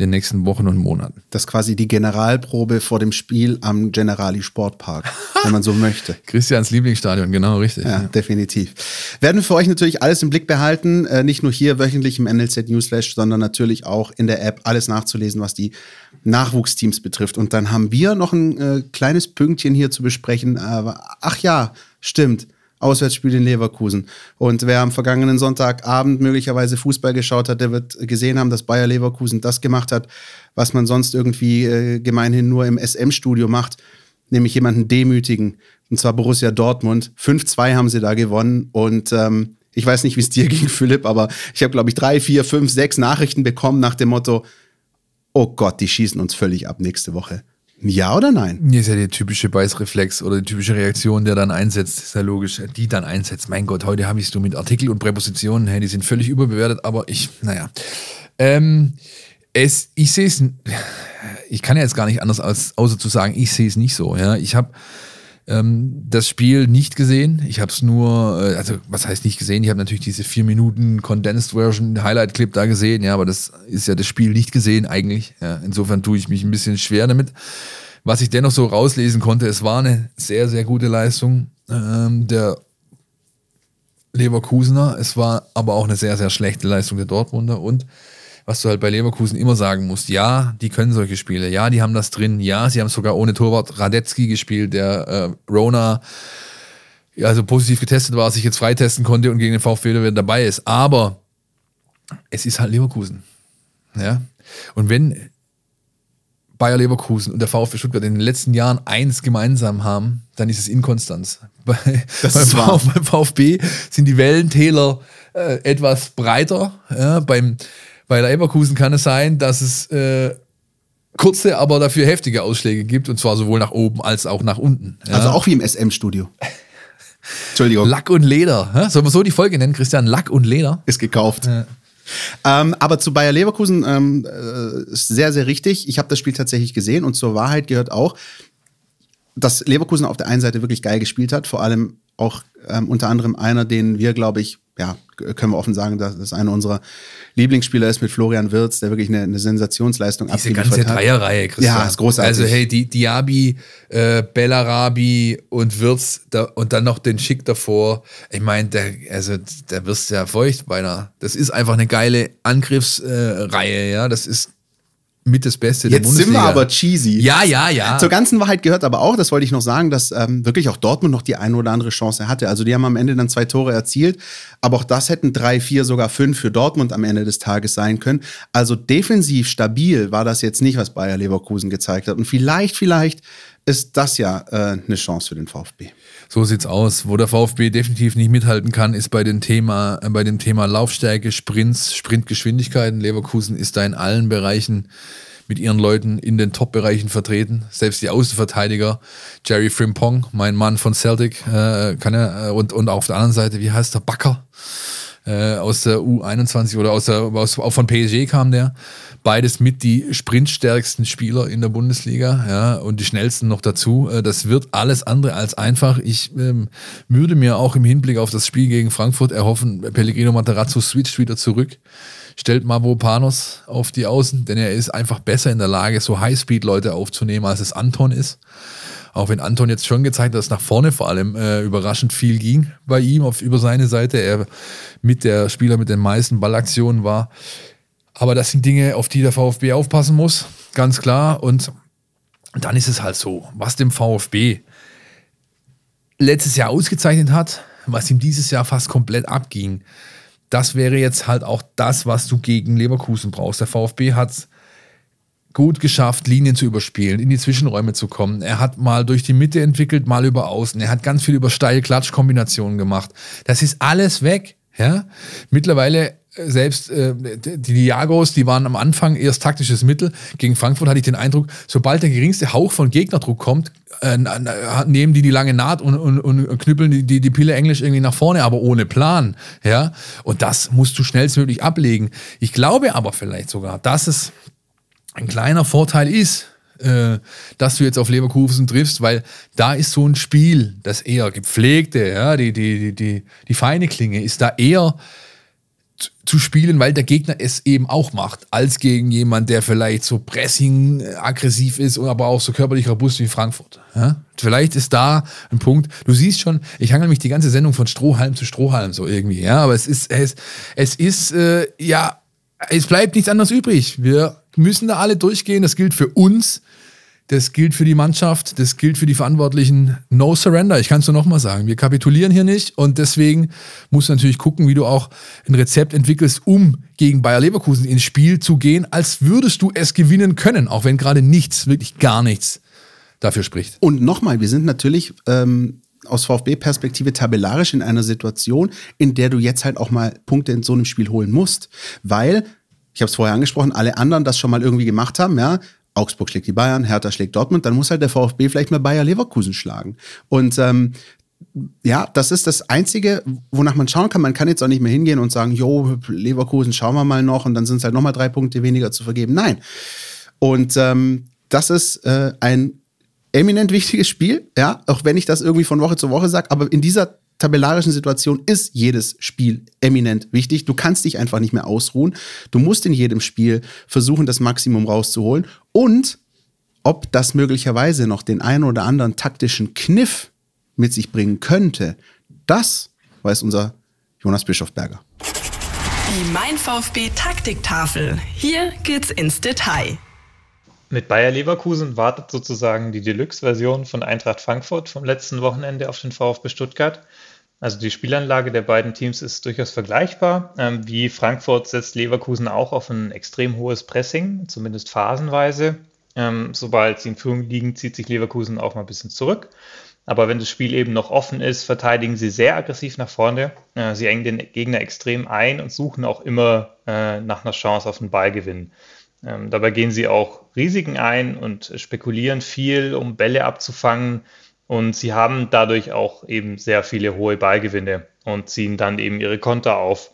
den nächsten Wochen und Monaten. Das ist quasi die Generalprobe vor dem Spiel am Generali Sportpark, wenn man so möchte. Christians Lieblingsstadion, genau richtig. Ja, definitiv. Werden wir für euch natürlich alles im Blick behalten, äh, nicht nur hier wöchentlich im NLZ Newsflash, sondern natürlich auch in der App alles nachzulesen, was die Nachwuchsteams betrifft. Und dann haben wir noch ein äh, kleines Pünktchen hier zu besprechen. Aber, ach ja, stimmt. Auswärtsspiel in Leverkusen. Und wer am vergangenen Sonntagabend möglicherweise Fußball geschaut hat, der wird gesehen haben, dass Bayer Leverkusen das gemacht hat, was man sonst irgendwie äh, gemeinhin nur im SM-Studio macht, nämlich jemanden demütigen. Und zwar Borussia Dortmund. 5-2 haben sie da gewonnen. Und ähm, ich weiß nicht, wie es dir ging, Philipp, aber ich habe, glaube ich, drei, vier, fünf, sechs Nachrichten bekommen nach dem Motto, oh Gott, die schießen uns völlig ab nächste Woche. Ja oder nein? Hier ist ja der typische Beißreflex oder die typische Reaktion, der dann einsetzt. Ist ja logisch, die dann einsetzt. Mein Gott, heute habe ich es nur mit Artikel und Präpositionen. Hey, die sind völlig überbewertet, aber ich, naja. Ähm, es, ich sehe es, ich kann ja jetzt gar nicht anders als, außer zu sagen, ich sehe es nicht so. Ja, ich habe ähm, das Spiel nicht gesehen. Ich habe es nur, äh, also was heißt nicht gesehen? Ich habe natürlich diese vier Minuten Condensed Version Highlight Clip da gesehen. Ja, aber das ist ja das Spiel nicht gesehen eigentlich. Ja, insofern tue ich mich ein bisschen schwer damit. Was ich dennoch so rauslesen konnte, es war eine sehr, sehr gute Leistung ähm, der Leverkusener. Es war aber auch eine sehr, sehr schlechte Leistung der Dortmunder. Und was du halt bei Leverkusen immer sagen musst, ja, die können solche Spiele, ja, die haben das drin, ja, sie haben sogar ohne Torwart Radetzky gespielt, der äh, Rona also positiv getestet war, sich jetzt freitesten konnte und gegen den VfB wieder dabei ist. Aber es ist halt Leverkusen. Ja. Und wenn Bayer Leverkusen und der VfB Stuttgart in den letzten Jahren eins gemeinsam haben, dann ist es Inkonstanz. Bei, Das beim, ist wahr. VfB, beim VfB sind die Wellentäler äh, etwas breiter. Ja, beim, bei Leverkusen kann es sein, dass es äh, kurze, aber dafür heftige Ausschläge gibt, und zwar sowohl nach oben als auch nach unten. Ja. Also auch wie im SM-Studio. Entschuldigung, Lack und Leder. Hä? Sollen wir so die Folge nennen, Christian? Lack und Leder? ist gekauft. Ähm, aber zu Bayer Leverkusen ähm, äh, ist sehr, sehr richtig. Ich habe das Spiel tatsächlich gesehen und zur Wahrheit gehört auch, dass Leverkusen auf der einen Seite wirklich geil gespielt hat, vor allem auch ähm, unter anderem einer, den wir, glaube ich, ja, können wir offen sagen, dass das einer unserer Lieblingsspieler ist mit Florian Wirz, der wirklich eine, eine Sensationsleistung Diese abgeliefert ganze hat. Dreierreihe, Christian. Ja, ist großartig. Also hey, die Diaby, äh, Bellarabi und Wirtz da, und dann noch den Schick davor. Ich meine, der, also, da wirst du ja feucht beinahe. Das ist einfach eine geile Angriffsreihe, äh, ja. Das ist mit das Beste der Jetzt sind Bundesliga. wir aber cheesy. Ja, ja, ja. Zur ganzen Wahrheit gehört aber auch, das wollte ich noch sagen, dass ähm, wirklich auch Dortmund noch die eine oder andere Chance hatte. Also die haben am Ende dann zwei Tore erzielt, aber auch das hätten drei, vier, sogar fünf für Dortmund am Ende des Tages sein können. Also defensiv stabil war das jetzt nicht, was Bayer Leverkusen gezeigt hat. Und vielleicht, vielleicht ist das ja äh, eine Chance für den VfB. So sieht's aus. Wo der VfB definitiv nicht mithalten kann, ist bei, dem Thema, äh, bei dem Thema Laufstärke, Sprints, Sprintgeschwindigkeiten. Leverkusen ist da in allen Bereichen mit ihren Leuten in den Top-Bereichen vertreten. Selbst die Außenverteidiger, Jerry Frimpong, mein Mann von Celtic, äh, kann er, äh, und, und auf der anderen Seite, wie heißt der, Backer? äh, aus der U21 oder aus der, aus, auch von PSG kam der. Beides mit die sprintstärksten Spieler in der Bundesliga, ja, und die schnellsten noch dazu. Äh, das wird alles andere als einfach. Ich ähm, würde mir auch im Hinblick auf das Spiel gegen Frankfurt erhoffen, Pellegrino Matarazzo switcht wieder zurück. Stellt Mavropanos auf die Außen, denn er ist einfach besser in der Lage, so Highspeed-Leute aufzunehmen, als es Anton ist. Auch wenn Anton jetzt schon gezeigt hat, dass nach vorne vor allem äh, überraschend viel ging bei ihm auf über seine Seite. Er mit der Spieler mit den meisten Ballaktionen war. Aber das sind Dinge, auf die der VfB aufpassen muss, ganz klar. Und dann ist es halt so, was dem VfB letztes Jahr ausgezeichnet hat, was ihm dieses Jahr fast komplett abging, das wäre jetzt halt auch das, was du gegen Leverkusen brauchst. Der VfB hat gut geschafft, Linien zu überspielen, in die Zwischenräume zu kommen. Er hat mal durch die Mitte entwickelt, mal über Außen. Er hat ganz viel über steil Klatschkombinationen gemacht. Das ist alles weg. Ja? Mittlerweile selbst äh, die Diagos, die waren am Anfang erst taktisches Mittel. Gegen Frankfurt hatte ich den Eindruck, sobald der geringste Hauch von Gegnerdruck kommt, äh, nehmen die die lange Naht und, und, und knüppeln die, die, die Pille Englisch irgendwie nach vorne, aber ohne Plan. Ja? Und das musst du schnellstmöglich ablegen. Ich glaube aber vielleicht sogar, dass es ein kleiner Vorteil ist, äh, dass du jetzt auf Leverkusen triffst, weil da ist so ein Spiel, das eher gepflegte, ja, die, die, die, die, die feine Klinge ist da eher zu spielen, weil der Gegner es eben auch macht, als gegen jemand, der vielleicht so pressing aggressiv ist und aber auch so körperlich robust wie Frankfurt. Ja? Vielleicht ist da ein Punkt. Du siehst schon, ich hangel mich die ganze Sendung von Strohhalm zu Strohhalm so irgendwie, ja, aber es ist es, es ist äh, ja es bleibt nichts anderes übrig. Wir müssen da alle durchgehen. Das gilt für uns, das gilt für die Mannschaft, das gilt für die Verantwortlichen. No surrender. Ich kann es nur nochmal sagen. Wir kapitulieren hier nicht und deswegen musst du natürlich gucken, wie du auch ein Rezept entwickelst, um gegen Bayer Leverkusen ins Spiel zu gehen, als würdest du es gewinnen können, auch wenn gerade nichts, wirklich gar nichts dafür spricht. Und nochmal, wir sind natürlich ähm, aus VfB-Perspektive tabellarisch in einer Situation, in der du jetzt halt auch mal Punkte in so einem Spiel holen musst. Weil, ich habe es vorher angesprochen, alle anderen das schon mal irgendwie gemacht haben, ja. Augsburg schlägt die Bayern, Hertha schlägt Dortmund, dann muss halt der VfB vielleicht mal Bayer Leverkusen schlagen. Und ähm, ja, das ist das Einzige, wonach man schauen kann. Man kann jetzt auch nicht mehr hingehen und sagen, jo, Leverkusen schauen wir mal noch und dann sind es halt nochmal drei Punkte weniger zu vergeben. Nein. Und ähm, das ist äh, ein eminent wichtiges Spiel, ja, auch wenn ich das irgendwie von Woche zu Woche sage, aber in dieser tabellarischen Situation ist jedes Spiel eminent wichtig. Du kannst dich einfach nicht mehr ausruhen. Du musst in jedem Spiel versuchen, das Maximum rauszuholen. Und ob das möglicherweise noch den einen oder anderen taktischen Kniff mit sich bringen könnte, das weiß unser Jonas Bischofberger. Die Mein VfB Taktiktafel. Hier geht's ins Detail. Mit Bayer Leverkusen wartet sozusagen die Deluxe-Version von Eintracht Frankfurt vom letzten Wochenende auf den VfB Stuttgart. Also die Spielanlage der beiden Teams ist durchaus vergleichbar. Ähm, wie Frankfurt setzt Leverkusen auch auf ein extrem hohes Pressing, zumindest phasenweise. Ähm, sobald sie in Führung liegen, zieht sich Leverkusen auch mal ein bisschen zurück. Aber wenn das Spiel eben noch offen ist, verteidigen sie sehr aggressiv nach vorne. Äh, sie engen den Gegner extrem ein und suchen auch immer äh, nach einer Chance auf einen Ballgewinn. Ähm, dabei gehen sie auch Risiken ein und spekulieren viel, um Bälle abzufangen. Und sie haben dadurch auch eben sehr viele hohe Ballgewinne und ziehen dann eben ihre Konter auf.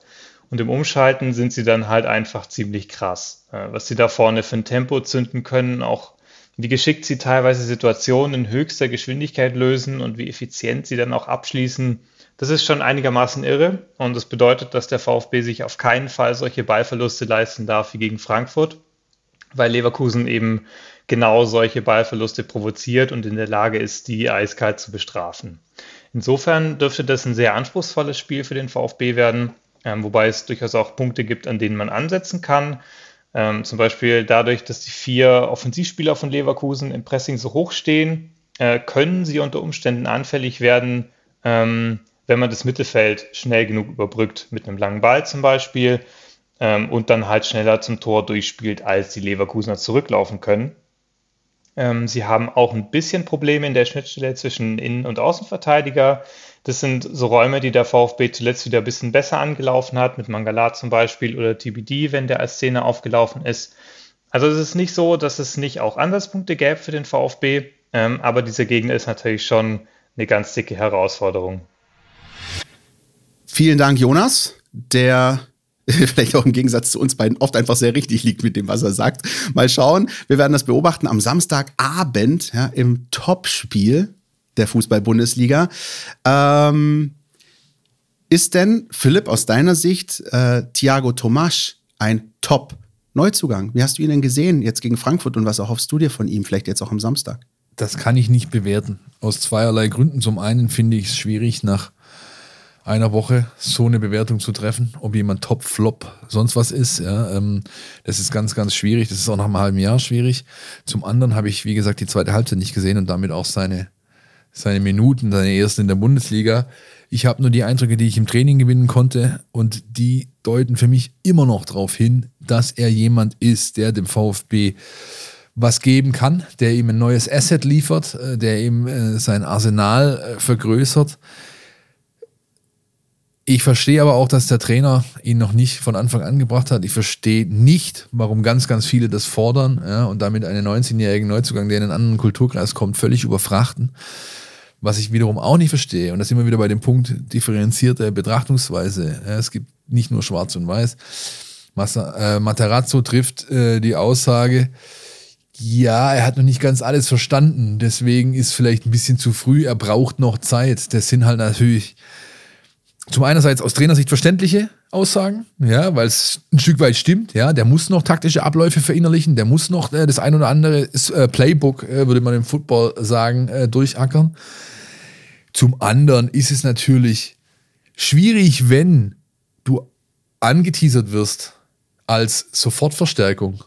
Und im Umschalten sind sie dann halt einfach ziemlich krass. Äh, was sie da vorne für ein Tempo zünden können, auch wie geschickt sie teilweise Situationen in höchster Geschwindigkeit lösen und wie effizient sie dann auch abschließen, das ist schon einigermaßen irre. Und das bedeutet, dass der VfB sich auf keinen Fall solche Ballverluste leisten darf wie gegen Frankfurt weil Leverkusen eben genau solche Ballverluste provoziert und in der Lage ist, die eiskalt zu bestrafen. Insofern dürfte das ein sehr anspruchsvolles Spiel für den VfB werden, ähm, wobei es durchaus auch Punkte gibt, an denen man ansetzen kann. Ähm, zum Beispiel dadurch, dass die vier Offensivspieler von Leverkusen im Pressing so hoch stehen, äh, können sie unter Umständen anfällig werden, ähm, wenn man das Mittelfeld schnell genug überbrückt, mit einem langen Ball zum Beispiel und dann halt schneller zum Tor durchspielt, als die Leverkusener zurücklaufen können. Ähm, sie haben auch ein bisschen Probleme in der Schnittstelle zwischen Innen- und Außenverteidiger. Das sind so Räume, die der VfB zuletzt wieder ein bisschen besser angelaufen hat, mit Mangala zum Beispiel oder TBD, wenn der als Szene aufgelaufen ist. Also es ist nicht so, dass es nicht auch Ansatzpunkte gäbe für den VfB, ähm, aber dieser Gegner ist natürlich schon eine ganz dicke Herausforderung. Vielen Dank, Jonas. Der vielleicht auch im Gegensatz zu uns beiden oft einfach sehr richtig liegt mit dem, was er sagt. Mal schauen. Wir werden das beobachten am Samstagabend ja, im Topspiel der Fußball-Bundesliga. Ähm, ist denn, Philipp, aus deiner Sicht äh, Thiago Tomasch ein Top-Neuzugang? Wie hast du ihn denn gesehen jetzt gegen Frankfurt und was erhoffst du dir von ihm, vielleicht jetzt auch am Samstag? Das kann ich nicht bewerten. Aus zweierlei Gründen. Zum einen finde ich es schwierig, nach einer Woche so eine Bewertung zu treffen, ob jemand Top, Flop, sonst was ist. Ja, ähm, das ist ganz, ganz schwierig. Das ist auch nach einem halben Jahr schwierig. Zum anderen habe ich, wie gesagt, die zweite Halbzeit nicht gesehen und damit auch seine, seine Minuten, seine ersten in der Bundesliga. Ich habe nur die Eindrücke, die ich im Training gewinnen konnte und die deuten für mich immer noch darauf hin, dass er jemand ist, der dem VfB was geben kann, der ihm ein neues Asset liefert, äh, der ihm äh, sein Arsenal äh, vergrößert. Ich verstehe aber auch, dass der Trainer ihn noch nicht von Anfang an gebracht hat. Ich verstehe nicht, warum ganz, ganz viele das fordern ja, und damit einen 19-jährigen Neuzugang, der in einen anderen Kulturkreis kommt, völlig überfrachten. Was ich wiederum auch nicht verstehe, und das sind wir wieder bei dem Punkt differenzierte Betrachtungsweise. Ja, es gibt nicht nur Schwarz und Weiß. Massa, äh, Materazzo trifft äh, die Aussage, ja, er hat noch nicht ganz alles verstanden, deswegen ist vielleicht ein bisschen zu früh, er braucht noch Zeit. Das sind halt natürlich zum einerseits aus Trainersicht verständliche Aussagen, ja, weil es ein Stück weit stimmt, ja, der muss noch taktische Abläufe verinnerlichen, der muss noch äh, das ein oder andere äh, Playbook, äh, würde man im Football sagen, äh, durchackern. Zum anderen ist es natürlich schwierig, wenn du angeteasert wirst als Sofortverstärkung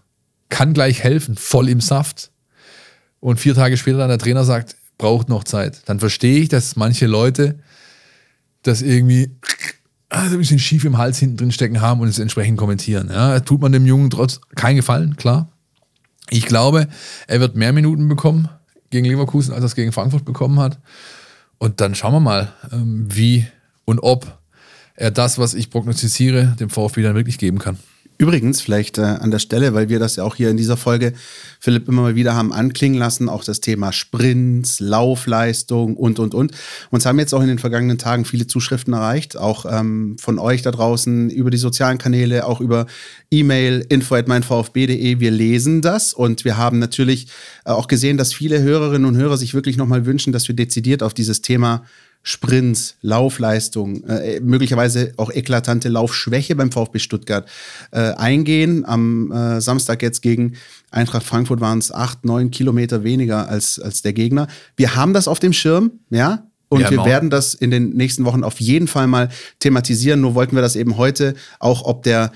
kann gleich helfen, voll im Saft. Und vier Tage später dann der Trainer sagt, braucht noch Zeit. Dann verstehe ich, dass manche Leute das irgendwie also ein bisschen schief im Hals hinten drin stecken haben und es entsprechend kommentieren. Ja, tut man dem Jungen trotz keinen Gefallen, klar. Ich glaube, er wird mehr Minuten bekommen gegen Leverkusen, als er es gegen Frankfurt bekommen hat. Und dann schauen wir mal, ähm, wie und ob er das, was ich prognostiziere, dem VfB dann wirklich geben kann. Übrigens, vielleicht äh, an der Stelle, weil wir das ja auch hier in dieser Folge, Philipp, immer mal wieder haben anklingen lassen, auch das Thema Sprints, Laufleistung und, und, und. Uns haben jetzt auch in den vergangenen Tagen viele Zuschriften erreicht, auch ähm, von euch da draußen, über die sozialen Kanäle, auch über E-Mail, info at meinvfb.de. Wir lesen das und wir haben natürlich äh, auch gesehen, dass viele Hörerinnen und Hörer sich wirklich nochmal wünschen, dass wir dezidiert auf dieses Thema Sprints, Laufleistung, äh, möglicherweise auch eklatante Laufschwäche beim VfB Stuttgart äh, eingehen. Am äh, Samstag jetzt gegen Eintracht Frankfurt waren es acht, neun Kilometer weniger als, als der Gegner. Wir haben das auf dem Schirm, ja. Und ja, wir werden das in den nächsten Wochen auf jeden Fall mal thematisieren. Nur wollten wir das eben heute auch ob der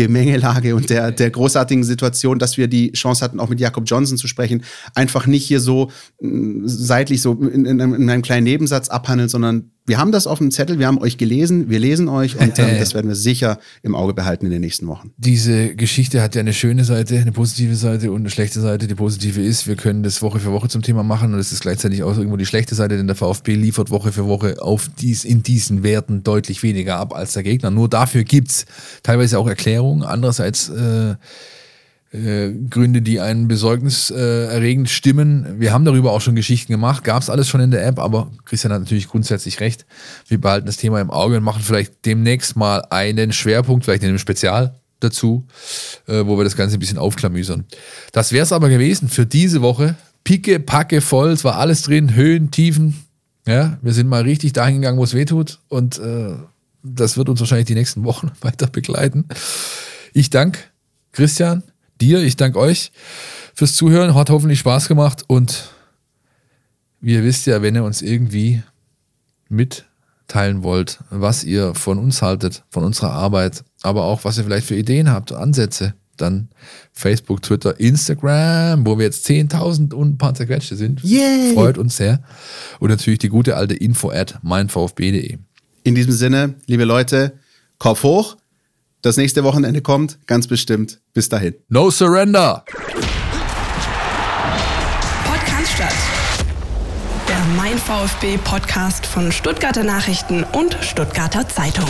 Gemengelage und der, der großartigen Situation, dass wir die Chance hatten, auch mit Jakob Johnson zu sprechen, einfach nicht hier so mm, seitlich so in, in, in einem kleinen Nebensatz abhandeln, sondern wir haben das auf dem Zettel, wir haben euch gelesen, wir lesen euch und ähm, das werden wir sicher im Auge behalten in den nächsten Wochen. Diese Geschichte hat ja eine schöne Seite, eine positive Seite und eine schlechte Seite. Die positive ist, wir können das Woche für Woche zum Thema machen und es ist gleichzeitig auch irgendwo die schlechte Seite, denn der VfB liefert Woche für Woche auf dies, in diesen Werten deutlich weniger ab als der Gegner. Nur dafür gibt es teilweise auch Erklärungen. Andererseits äh, äh, Gründe, die einen besorgniserregend äh, stimmen. Wir haben darüber auch schon Geschichten gemacht, gab es alles schon in der App, aber Christian hat natürlich grundsätzlich recht. Wir behalten das Thema im Auge und machen vielleicht demnächst mal einen Schwerpunkt, vielleicht in einem Spezial dazu, äh, wo wir das Ganze ein bisschen aufklamüsern. Das wäre es aber gewesen für diese Woche. Picke, Packe voll, es war alles drin, Höhen, Tiefen. Ja, wir sind mal richtig dahin gegangen, wo es weh tut und äh, das wird uns wahrscheinlich die nächsten Wochen weiter begleiten. Ich danke Christian, dir, ich danke euch fürs Zuhören. Hat hoffentlich Spaß gemacht und wie ihr wisst ja, wenn ihr uns irgendwie mitteilen wollt, was ihr von uns haltet, von unserer Arbeit, aber auch was ihr vielleicht für Ideen habt, Ansätze, dann Facebook, Twitter, Instagram, wo wir jetzt 10.000 und ein paar zerquetschte sind. Yay. Freut uns sehr. Und natürlich die gute alte Info at meinvfb.de. In diesem Sinne, liebe Leute, Kopf hoch. Das nächste Wochenende kommt, ganz bestimmt. Bis dahin. No surrender! Podcast statt. Der Mein VfB Podcast von Stuttgarter Nachrichten und Stuttgarter Zeitung.